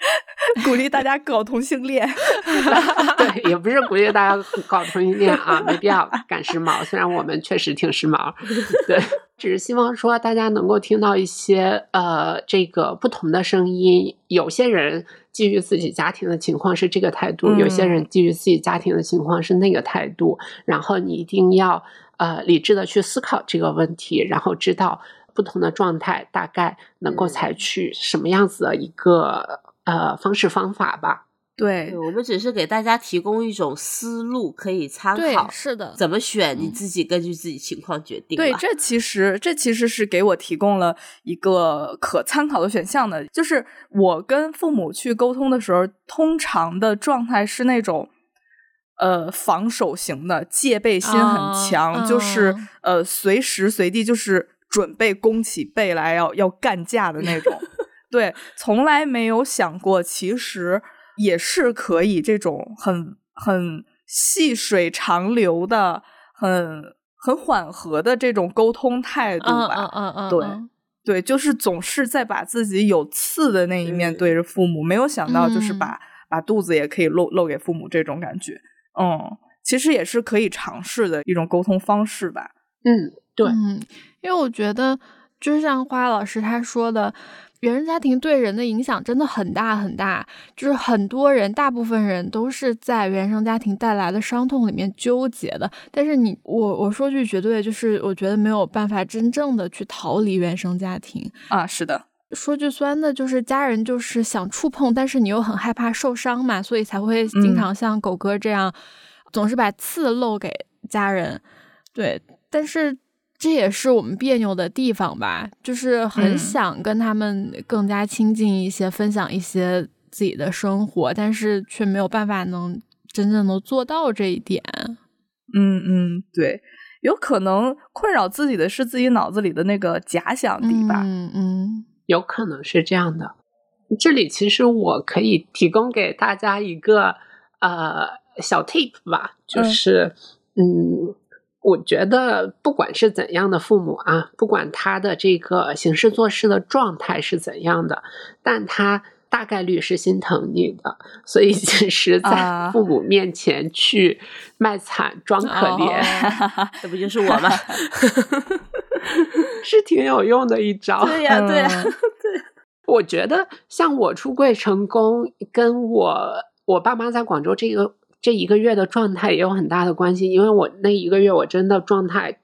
鼓励大家搞同性恋，对，也不是鼓励大家搞同性恋啊，没必要赶时髦。虽然我们确实挺时髦，对。只是希望说大家能够听到一些呃这个不同的声音。有些人基于自己家庭的情况是这个态度，有些人基于自己家庭的情况是那个态度。然后你一定要呃理智的去思考这个问题，然后知道不同的状态大概能够采取什么样子的一个呃方式方法吧。对，我们只是给大家提供一种思路可以参考，是的，怎么选你自己根据自己情况决定。对，这其实这其实是给我提供了一个可参考的选项的，就是我跟父母去沟通的时候，通常的状态是那种呃防守型的，戒备心很强，就是呃随时随地就是准备弓起背来要要干架的那种。对，从来没有想过其实。也是可以这种很很细水长流的、很很缓和的这种沟通态度吧。嗯嗯嗯，对对，就是总是在把自己有刺的那一面对着父母，没有想到就是把把肚子也可以露露给父母这种感觉。嗯，其实也是可以尝试的一种沟通方式吧。嗯，对，嗯，因为我觉得就像花老师他说的。原生家庭对人的影响真的很大很大，就是很多人，大部分人都是在原生家庭带来的伤痛里面纠结的。但是你，我我说句绝对，就是我觉得没有办法真正的去逃离原生家庭啊。是的，说句酸的，就是家人就是想触碰，但是你又很害怕受伤嘛，所以才会经常像狗哥这样，总是把刺露给家人。对，但是。这也是我们别扭的地方吧，就是很想跟他们更加亲近一些，分享一些自己的生活，但是却没有办法能真正的做到这一点。嗯嗯，对，有可能困扰自己的是自己脑子里的那个假想敌吧。嗯嗯，有可能是这样的。这里其实我可以提供给大家一个呃小 tip 吧，就是嗯。我觉得，不管是怎样的父母啊，不管他的这个行事做事的状态是怎样的，但他大概率是心疼你的。所以，其实，在父母面前去卖惨装可怜，这不就是我吗？是挺有用的一招。对呀，对呀，对。我觉得，像我出柜成功，跟我我爸妈在广州这个。这一个月的状态也有很大的关系，因为我那一个月我真的状态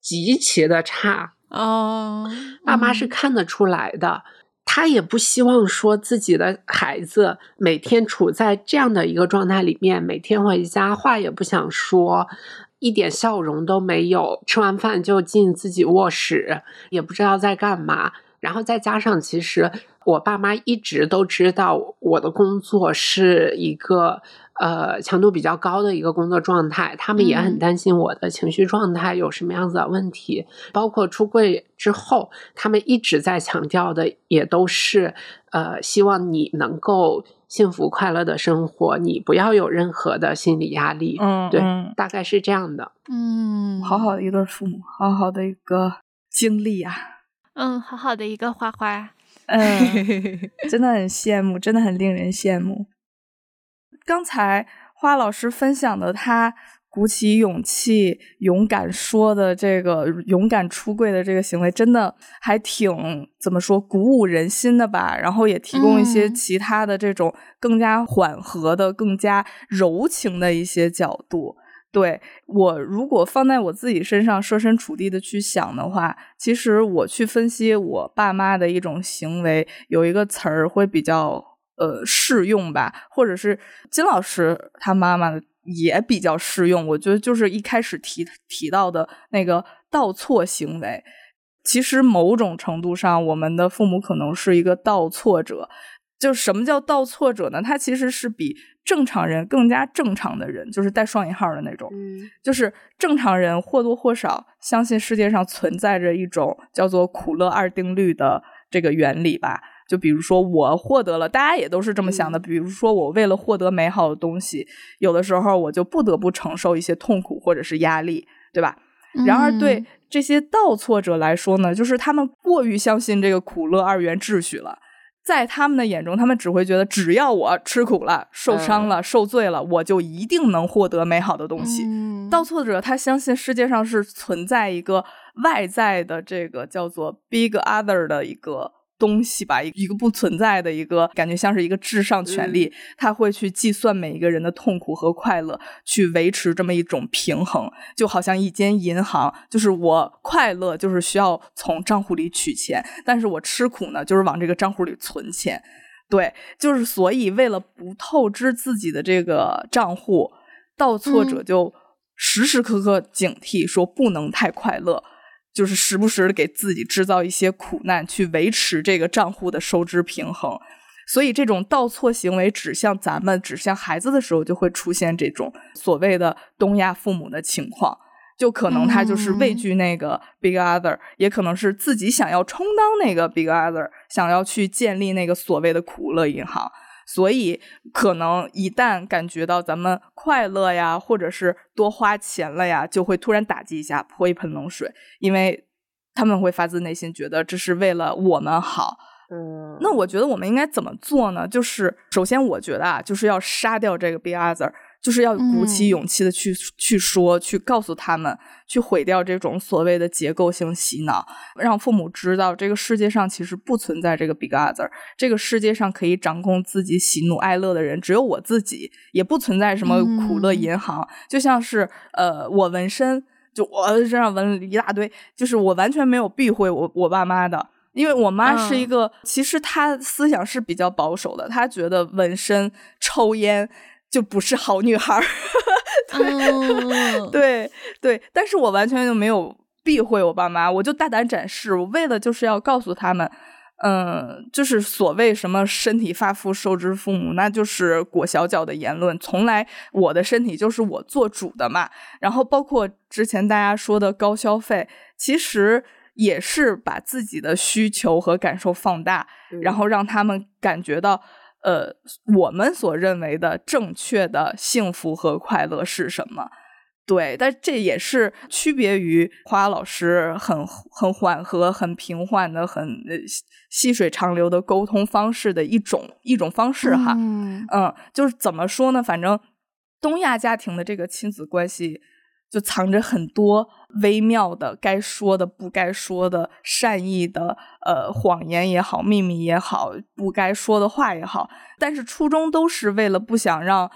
极其的差哦，爸妈是看得出来的，他也不希望说自己的孩子每天处在这样的一个状态里面，每天回家话也不想说，一点笑容都没有，吃完饭就进自己卧室，也不知道在干嘛，然后再加上其实我爸妈一直都知道我的工作是一个。呃，强度比较高的一个工作状态，他们也很担心我的情绪状态有什么样子的问题。包括出柜之后，他们一直在强调的也都是，呃，希望你能够幸福快乐的生活，你不要有任何的心理压力。嗯，对，大概是这样的。嗯，好好的一对父母，好好的一个经历啊。嗯，好好的一个花花。嗯，真的很羡慕，真的很令人羡慕。刚才花老师分享的他鼓起勇气、勇敢说的这个勇敢出柜的这个行为，真的还挺怎么说鼓舞人心的吧？然后也提供一些其他的这种更加缓和的、更加柔情的一些角度。对我，如果放在我自己身上，设身处地的去想的话，其实我去分析我爸妈的一种行为，有一个词儿会比较呃适用吧，或者是金老师他妈妈也比较适用。我觉得就是一开始提提到的那个倒错行为，其实某种程度上，我们的父母可能是一个倒错者。就什么叫倒错者呢？他其实是比正常人更加正常的人，就是带双引号的那种。嗯，就是正常人或多或少相信世界上存在着一种叫做苦乐二定律的这个原理吧。就比如说我获得了，大家也都是这么想的。比如说我为了获得美好的东西，有的时候我就不得不承受一些痛苦或者是压力，对吧？然而对这些倒错者来说呢，就是他们过于相信这个苦乐二元秩序了。在他们的眼中，他们只会觉得，只要我吃苦了、受伤了、受罪了，我就一定能获得美好的东西。倒错者他相信世界上是存在一个外在的这个叫做 Big Other 的一个。东西吧，一个不存在的一个感觉，像是一个至上权力，他会去计算每一个人的痛苦和快乐，去维持这么一种平衡，就好像一间银行，就是我快乐就是需要从账户里取钱，但是我吃苦呢，就是往这个账户里存钱。对，就是所以为了不透支自己的这个账户，倒错者就时时刻刻警惕，说不能太快乐。就是时不时的给自己制造一些苦难，去维持这个账户的收支平衡。所以，这种倒错行为指向咱们、指向孩子的时候，就会出现这种所谓的东亚父母的情况。就可能他就是畏惧那个 big other，也可能是自己想要充当那个 big other，想要去建立那个所谓的苦乐银行。所以，可能一旦感觉到咱们快乐呀，或者是多花钱了呀，就会突然打击一下，泼一盆冷水，因为他们会发自内心觉得这是为了我们好。嗯，那我觉得我们应该怎么做呢？就是首先，我觉得啊，就是要杀掉这个 be other。就是要鼓起勇气的去去说，去告诉他们，去毁掉这种所谓的结构性洗脑，让父母知道这个世界上其实不存在这个 big other，这个世界上可以掌控自己喜怒哀乐的人只有我自己，也不存在什么苦乐银行。就像是呃，我纹身，就我身上纹了一大堆，就是我完全没有避讳我我爸妈的，因为我妈是一个，其实她思想是比较保守的，她觉得纹身、抽烟。就不是好女孩儿，对 对对，但是我完全就没有避讳我爸妈，我就大胆展示，我为了就是要告诉他们，嗯，就是所谓什么身体发肤受之父母，那就是裹小脚的言论，从来我的身体就是我做主的嘛。然后包括之前大家说的高消费，其实也是把自己的需求和感受放大，然后让他们感觉到。呃，我们所认为的正确的幸福和快乐是什么？对，但这也是区别于花老师很很缓和、很平缓的、很细水长流的沟通方式的一种一种方式哈。嗯，就是怎么说呢？反正东亚家庭的这个亲子关系。就藏着很多微妙的该说的、不该说的、善意的呃谎言也好、秘密也好、不该说的话也好，但是初衷都是为了不想让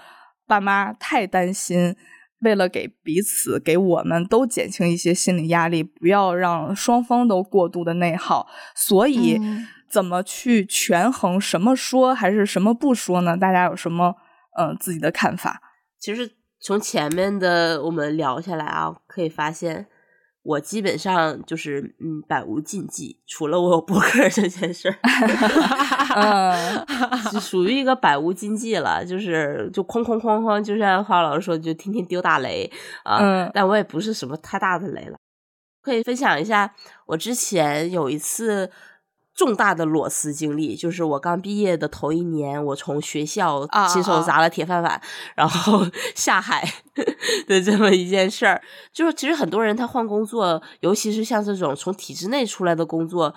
爸妈太担心，为了给彼此、给我们都减轻一些心理压力，不要让双方都过度的内耗。所以，怎么去权衡什么说还是什么不说呢？大家有什么嗯自己的看法？其实。从前面的我们聊下来啊，可以发现我基本上就是嗯百无禁忌，除了我有博客这件事儿，就属于一个百无禁忌了，就是就哐哐哐哐，就像花老师说，就天天丢大雷啊，但我也不是什么太大的雷了。可以分享一下，我之前有一次。重大的裸辞经历，就是我刚毕业的头一年，我从学校亲手砸了铁饭碗，然后 下海的这么一件事儿。就是其实很多人他换工作，尤其是像这种从体制内出来的工作，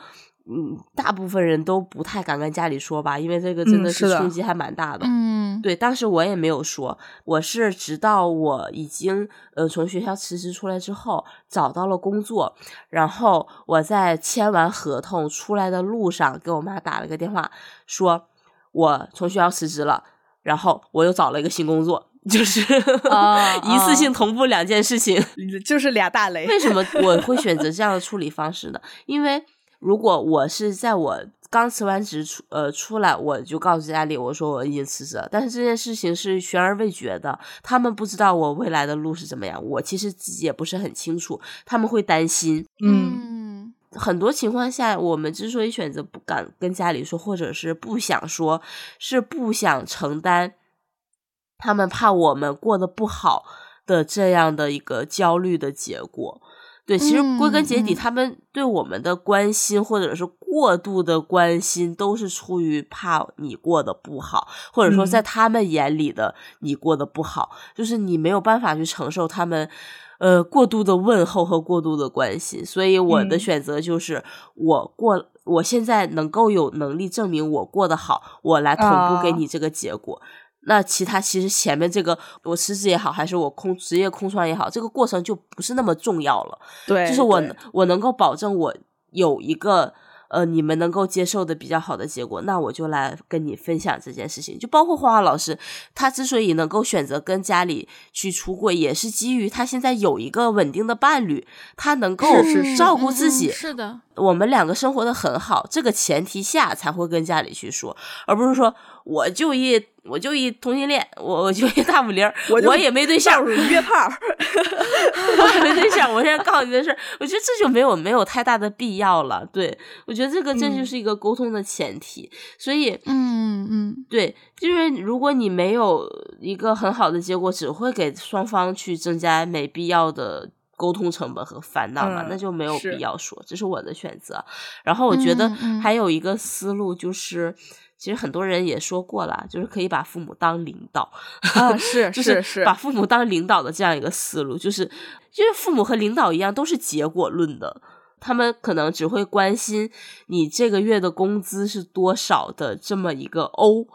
嗯，大部分人都不太敢跟家里说吧，因为这个真的是冲击还蛮大的。嗯，对，当时我也没有说，我是直到我已经呃从学校辞职出来之后，找到了工作，然后我在签完合同出来的路上，给我妈打了个电话，说我从学校辞职了，然后我又找了一个新工作。就是 一次性同步两件事情，就是俩大雷。为什么我会选择这样的 处理方式呢？因为如果我是在我刚辞完职出呃出来，我就告诉家里我说我已经辞职了，但是这件事情是悬而未决的，他们不知道我未来的路是怎么样，我其实自己也不是很清楚，他们会担心。嗯，很多情况下，我们之所以选择不敢跟家里说，或者是不想说，是不想承担。他们怕我们过得不好的这样的一个焦虑的结果，对，其实归根结底，他们对我们的关心或者是过度的关心，都是出于怕你过得不好，或者说在他们眼里的你过得不好，就是你没有办法去承受他们呃过度的问候和过度的关心。所以我的选择就是，我过我现在能够有能力证明我过得好，我来同步给你这个结果。那其他其实前面这个我辞职也好，还是我空职业空窗也好，这个过程就不是那么重要了。对，就是我我能够保证我有一个呃你们能够接受的比较好的结果，那我就来跟你分享这件事情。就包括花花老师，他之所以能够选择跟家里去出柜，也是基于他现在有一个稳定的伴侣，他能够照顾自己。是的，我们两个生活的很好，这个前提下才会跟家里去说，而不是说我就一。我就一同性恋，我我就一大五零，我也没对象，约炮，我也没对象。我现在告诉你的是，我觉得这就没有没有太大的必要了。对我觉得这个这就是一个沟通的前提，所以嗯嗯，对，就是如果你没有一个很好的结果，只会给双方去增加没必要的沟通成本和烦恼嘛，那就没有必要说。这是我的选择。然后我觉得还有一个思路就是。其实很多人也说过了，就是可以把父母当领导啊，是 是是，把父母当领导的这样一个思路，就是因为父母和领导一样，都是结果论的，他们可能只会关心你这个月的工资是多少的这么一个 O。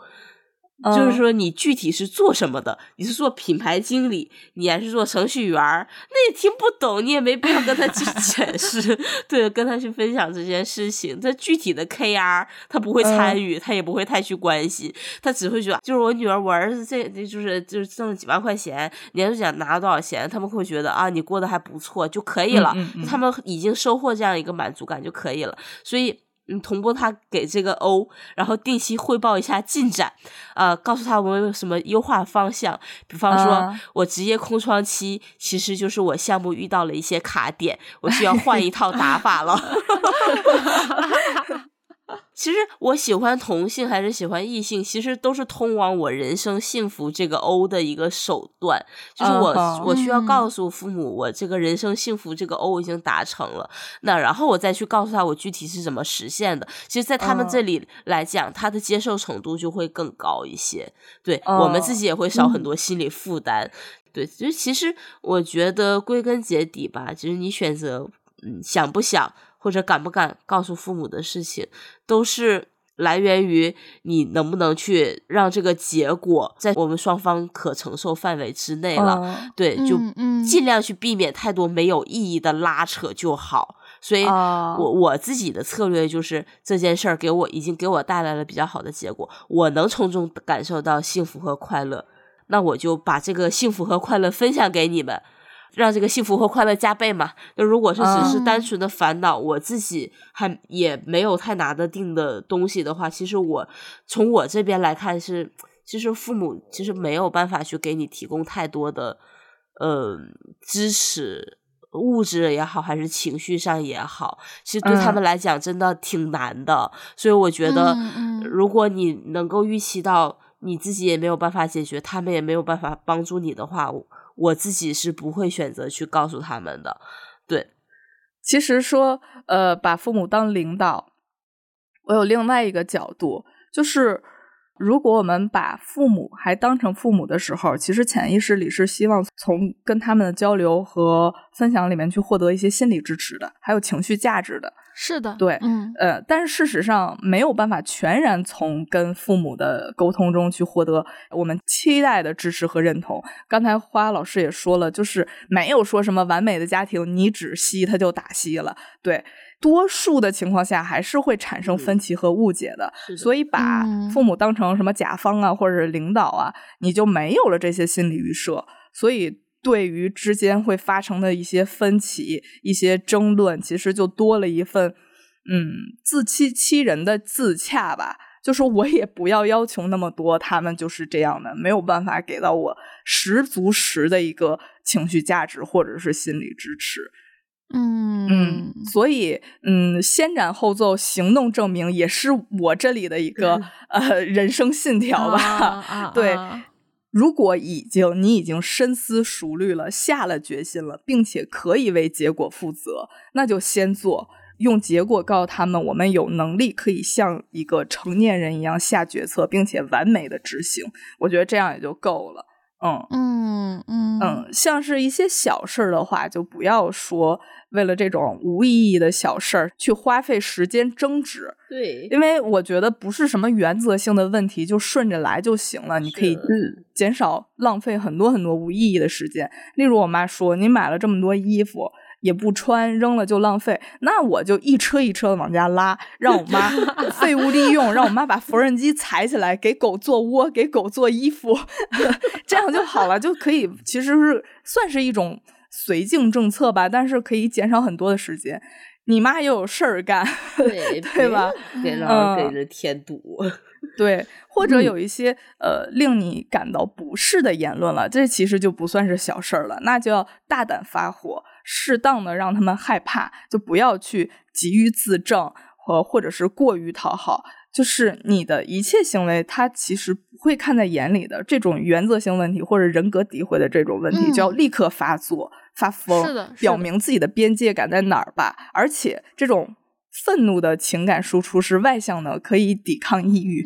就是说，你具体是做什么的？你是做品牌经理，你还是做程序员？那也听不懂，你也没必要跟他去 解释，对，跟他去分享这件事情。他具体的 KR，他不会参与，他也不会太去关心，他只会觉得，就是我女儿、我儿子这，就是就是挣了几万块钱，年终奖拿了多少钱，他们会觉得啊，你过得还不错就可以了，他们已经收获这样一个满足感就可以了，所以。嗯，同步他给这个 O，然后定期汇报一下进展，呃，告诉他我们有什么优化方向。比方说，我职业空窗期其实就是我项目遇到了一些卡点，我需要换一套打法了。其实我喜欢同性还是喜欢异性，其实都是通往我人生幸福这个 O 的一个手段。就是我我需要告诉父母，我这个人生幸福这个 O 已经达成了。那然后我再去告诉他我具体是怎么实现的。其实，在他们这里来讲，他的接受程度就会更高一些。对我们自己也会少很多心理负担。对，就其实我觉得归根结底吧，就是你选择嗯想不想。或者敢不敢告诉父母的事情，都是来源于你能不能去让这个结果在我们双方可承受范围之内了。对，就尽量去避免太多没有意义的拉扯就好。所以，我我自己的策略就是这件事儿给我已经给我带来了比较好的结果，我能从中感受到幸福和快乐，那我就把这个幸福和快乐分享给你们。让这个幸福和快乐加倍嘛？那如果是只是单纯的烦恼，我自己还也没有太拿得定的东西的话，其实我从我这边来看是，其实父母其实没有办法去给你提供太多的呃支持，物质也好，还是情绪上也好，其实对他们来讲真的挺难的。所以我觉得，如果你能够预期到你自己也没有办法解决，他们也没有办法帮助你的话。我自己是不会选择去告诉他们的，对。其实说，呃，把父母当领导，我有另外一个角度，就是如果我们把父母还当成父母的时候，其实潜意识里是希望从跟他们的交流和分享里面去获得一些心理支持的，还有情绪价值的。是的，对，嗯呃，但是事实上没有办法全然从跟父母的沟通中去获得我们期待的支持和认同。刚才花老师也说了，就是没有说什么完美的家庭，你只吸他就打吸了。对，多数的情况下还是会产生分歧和误解的。所以把嗯父母当成什么甲方啊，或者是领导啊，你就没有了这些心理预设。所以对于之间会发生的一些分歧、一些争论，其实就多了一份嗯自欺欺人的自洽吧。就是我也不要要求那么多，他们就是这样的，没有办法给到我十足十的一个情绪价值或者是心理支持。嗯嗯，所以嗯，先斩后奏，行动证明也是我这里的一个呃人生信条吧。啊啊 对啊如果已经你已经深思熟虑了，下了决心了，并且可以为结果负责，那就先做，用结果告诉他们，我们有能力可以像一个成年人一样下决策，并且完美的执行。我觉得这样也就够了。嗯嗯嗯嗯，像是一些小事儿的话，就不要说为了这种无意义的小事儿去花费时间争执。对，因为我觉得不是什么原则性的问题，就顺着来就行了。你可以减少浪费很多很多无意义的时间。例如，我妈说：“你买了这么多衣服也不穿，扔了就浪费。”那我就一车一车的往家拉，让我妈 废物利用，让我妈把缝纫机踩起来，给狗做窝，给狗做衣服，这样就好了，就可以其实是算是一种绥靖政策吧，但是可以减少很多的时间。你妈又有事儿干，对对吧？别让嗯人给人添堵。对，或者嗯有一些、呃令你感到不适的言论了，这其实就不算是小事儿了，那就要大胆发火，适当的让他们害怕，就不要去急于自证和或者是过于讨好。就是你的一切行为，他其实不会看在眼里的。这种原则性问题或者人格诋毁的这种问题，嗯就要立刻发作、发疯，表明自己的边界感在哪儿吧。而且这种愤怒的情感输出是外向的，可以抵抗抑郁。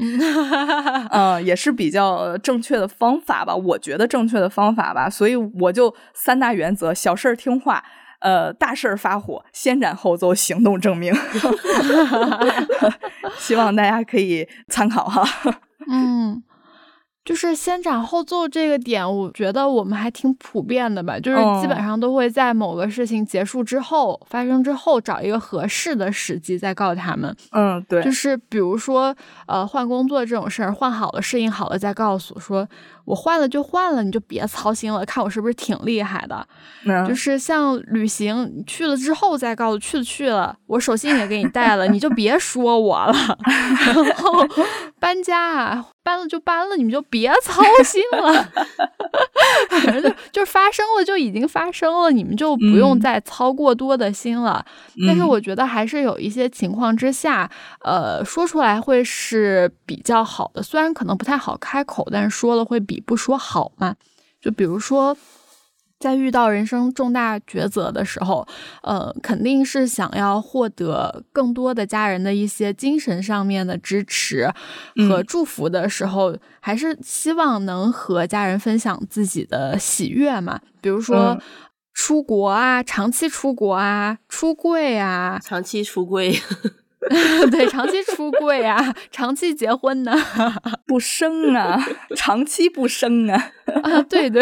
嗯，也是比较呃正确的方法吧，我觉得正确的方法吧，所以我就三大原则：小事儿听话，呃，大事儿发火，先斩后奏，行动证明。希望大家可以参考哈。嗯，就是先斩后奏这个点，我觉得我们还挺普遍的吧，就是基本嗯上都会在某个事情结束之后、发生之后，找一个合适的时机再告诉他们。嗯，对，就是比如说，呃，换工作这种事儿，换好了、适应好了再告诉说，我换了就换了，你就别操心了，看我是不是挺厉害的。嗯就是像旅行，去了之后再告诉，去了去了，我手信也给你带了，你就别说我了。然后搬家啊，搬了就搬了，你们就别 操心了。反正就就是发生了就已经发生了，你们就不用嗯再操过多的心了。但是嗯我觉得还是有一些情况之下，呃，说出来会是比较好的，虽然可能不太好开口，但是说了会比不说好嘛。就比如说。在遇到人生重大抉择的时候，呃，肯定是想要获得更多的家人的一些精神上面的支持和嗯。祝福的时候，还是希望能和家人分享自己的喜悦嘛。比如说嗯。出国啊，长期出国啊，出柜啊，长期出柜，对，长期出柜啊，长期结婚呢，不生啊，长期不生啊。啊，对对，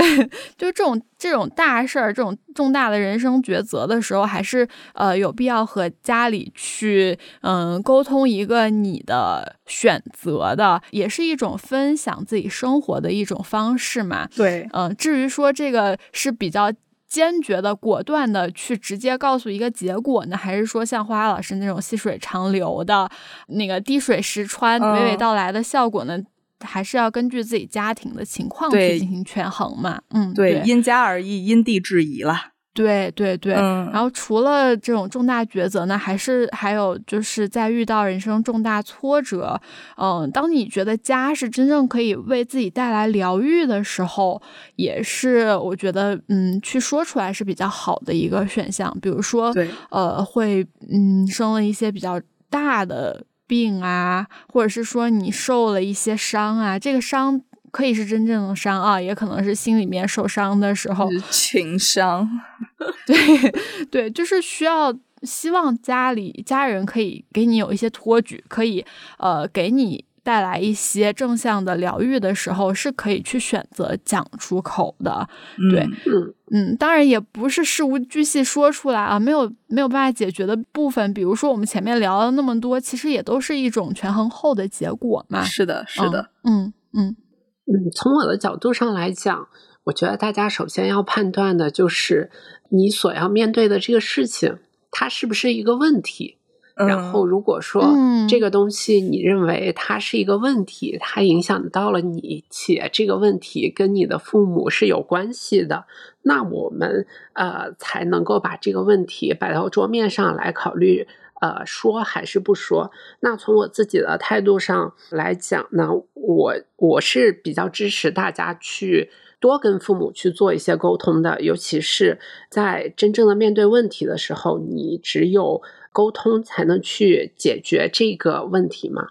就这种这种大事儿，这种重大的人生抉择的时候，还是呃有必要和家里去嗯沟通一个你的选择的，也是一种分享自己生活的一种方式嘛。对，嗯、至于说这个是比较。坚决的、果断的去直接告诉一个结果呢，还是说像花花老师那种细水长流的、那个滴水石穿、嗯娓娓道来的效果呢？还是要根据自己家庭的情况去进行权衡嘛。嗯，对，对因家而异，因地制宜啦。对对对。嗯，然后除了这种重大抉择呢，还是还有就是在遇到人生重大挫折，嗯，当你觉得家是真正可以为自己带来疗愈的时候，也是我觉得嗯去说出来是比较好的一个选项。比如说，呃，会嗯生了一些比较大的病啊，或者是说你受了一些伤啊，这个伤可以是真正的伤啊，也可能是心里面受伤的时候，情伤。对对，就是需要希望家里家人可以给你有一些托举，可以呃给你。带来一些正向的疗愈的时候，是可以去选择讲出口的。对，嗯嗯，当然也不是事无巨细说出来啊，没有没有办法解决的部分，比如说我们前面聊了那么多，其实也都是一种权衡后的结果嘛。是的，是的，嗯嗯嗯。从我的角度上来讲，我觉得大家首先要判断的就是你所要面对的这个事情，它是不是一个问题。然后，如果说这个东西你认为它是一个问题，它影响到了你，且这个问题跟你的父母是有关系的，那我们呃才能够把这个问题摆到桌面上来考虑，呃，说还是不说。那从我自己的态度上来讲呢，我我是比较支持大家去多跟父母去做一些沟通的，尤其是在真正的面对问题的时候，你只有。沟通才能去解决这个问题嘛？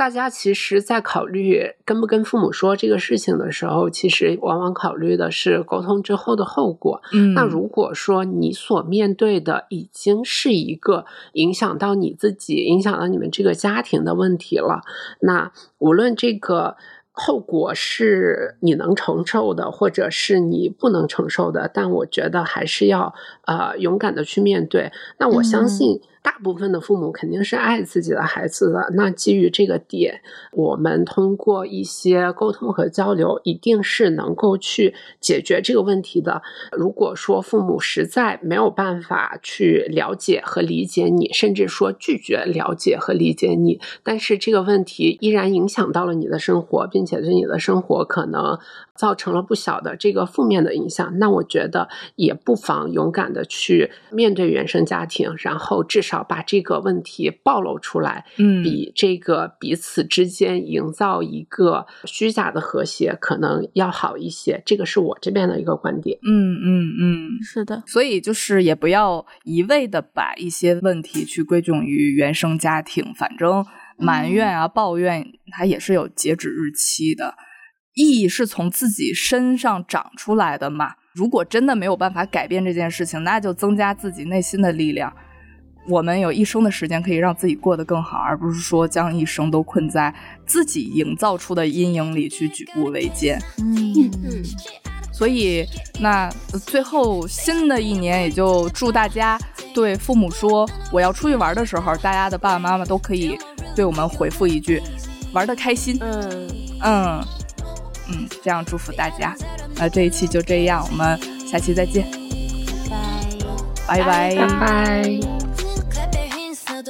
大家其实，在考虑跟不跟父母说这个事情的时候，其实往往考虑的是沟通之后的后果。嗯，那如果说你所面对的已经是一个影响到你自己、影响到你们这个家庭的问题了，那无论这个。后果是你能承受的，或者是你不能承受的，但我觉得还是要呃勇敢的去面对。那我相信。大部分的父母肯定是爱自己的孩子的，那基于这个点，我们通过一些沟通和交流，一定是能够去解决这个问题的。如果说父母实在没有办法去了解和理解你，甚至说拒绝了解和理解你，但是这个问题依然影响到了你的生活，并且对你的生活可能。造成了不小的这个负面的影响，那我觉得也不妨勇敢的去面对原生家庭，然后至少把这个问题暴露出来，嗯，比这个彼此之间营造一个虚假的和谐可能要好一些。这个是我这边的一个观点。嗯嗯嗯，是的，所以就是也不要一味的把一些问题去归咎于原生家庭，反正埋怨啊、抱怨，它也是有截止日期的。意义是从自己身上长出来的嘛？如果真的没有办法改变这件事情，那就增加自己内心的力量。我们有一生的时间可以让自己过得更好，而不是说将一生都困在自己营造出的阴影里去举步维艰。嗯，所以那最后新的一年，也就祝大家对父母说我要出去玩的时候，大家的爸爸妈妈都可以对我们回复一句：玩的开心。嗯嗯。嗯，这样祝福大家。那这一期就这样，我们下期再见，拜拜拜拜。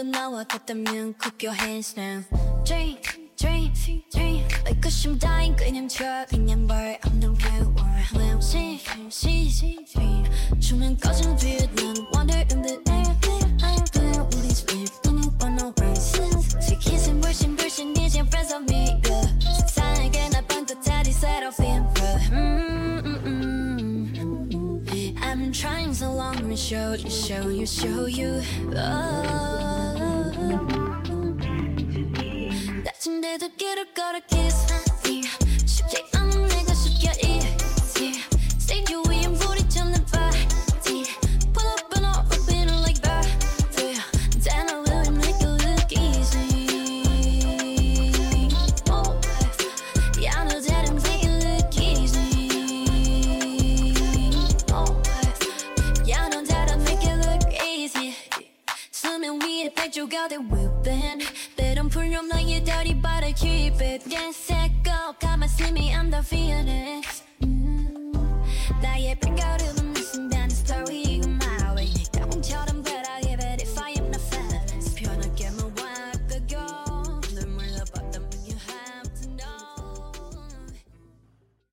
모두 나와 같다면 Clap your hands now Drink, drink, drink Like a shim dying 그냥 추억이냔 벌 없는 power When I'm sick, I'm sick, sick 조명 꺼진 뒤에 난 water in the air I'm blue, 우리 sleep, 눈이 번호 rising 새 기세 물씬 물씬 이제 friends of me. show you, show you, show you love. 다친데도 길을 걸어 kiss. got it whipping 때론 풀려 나의 다리 but keep it Get set go 가만 see me I'm the Phoenix 음, 나의 빛깔은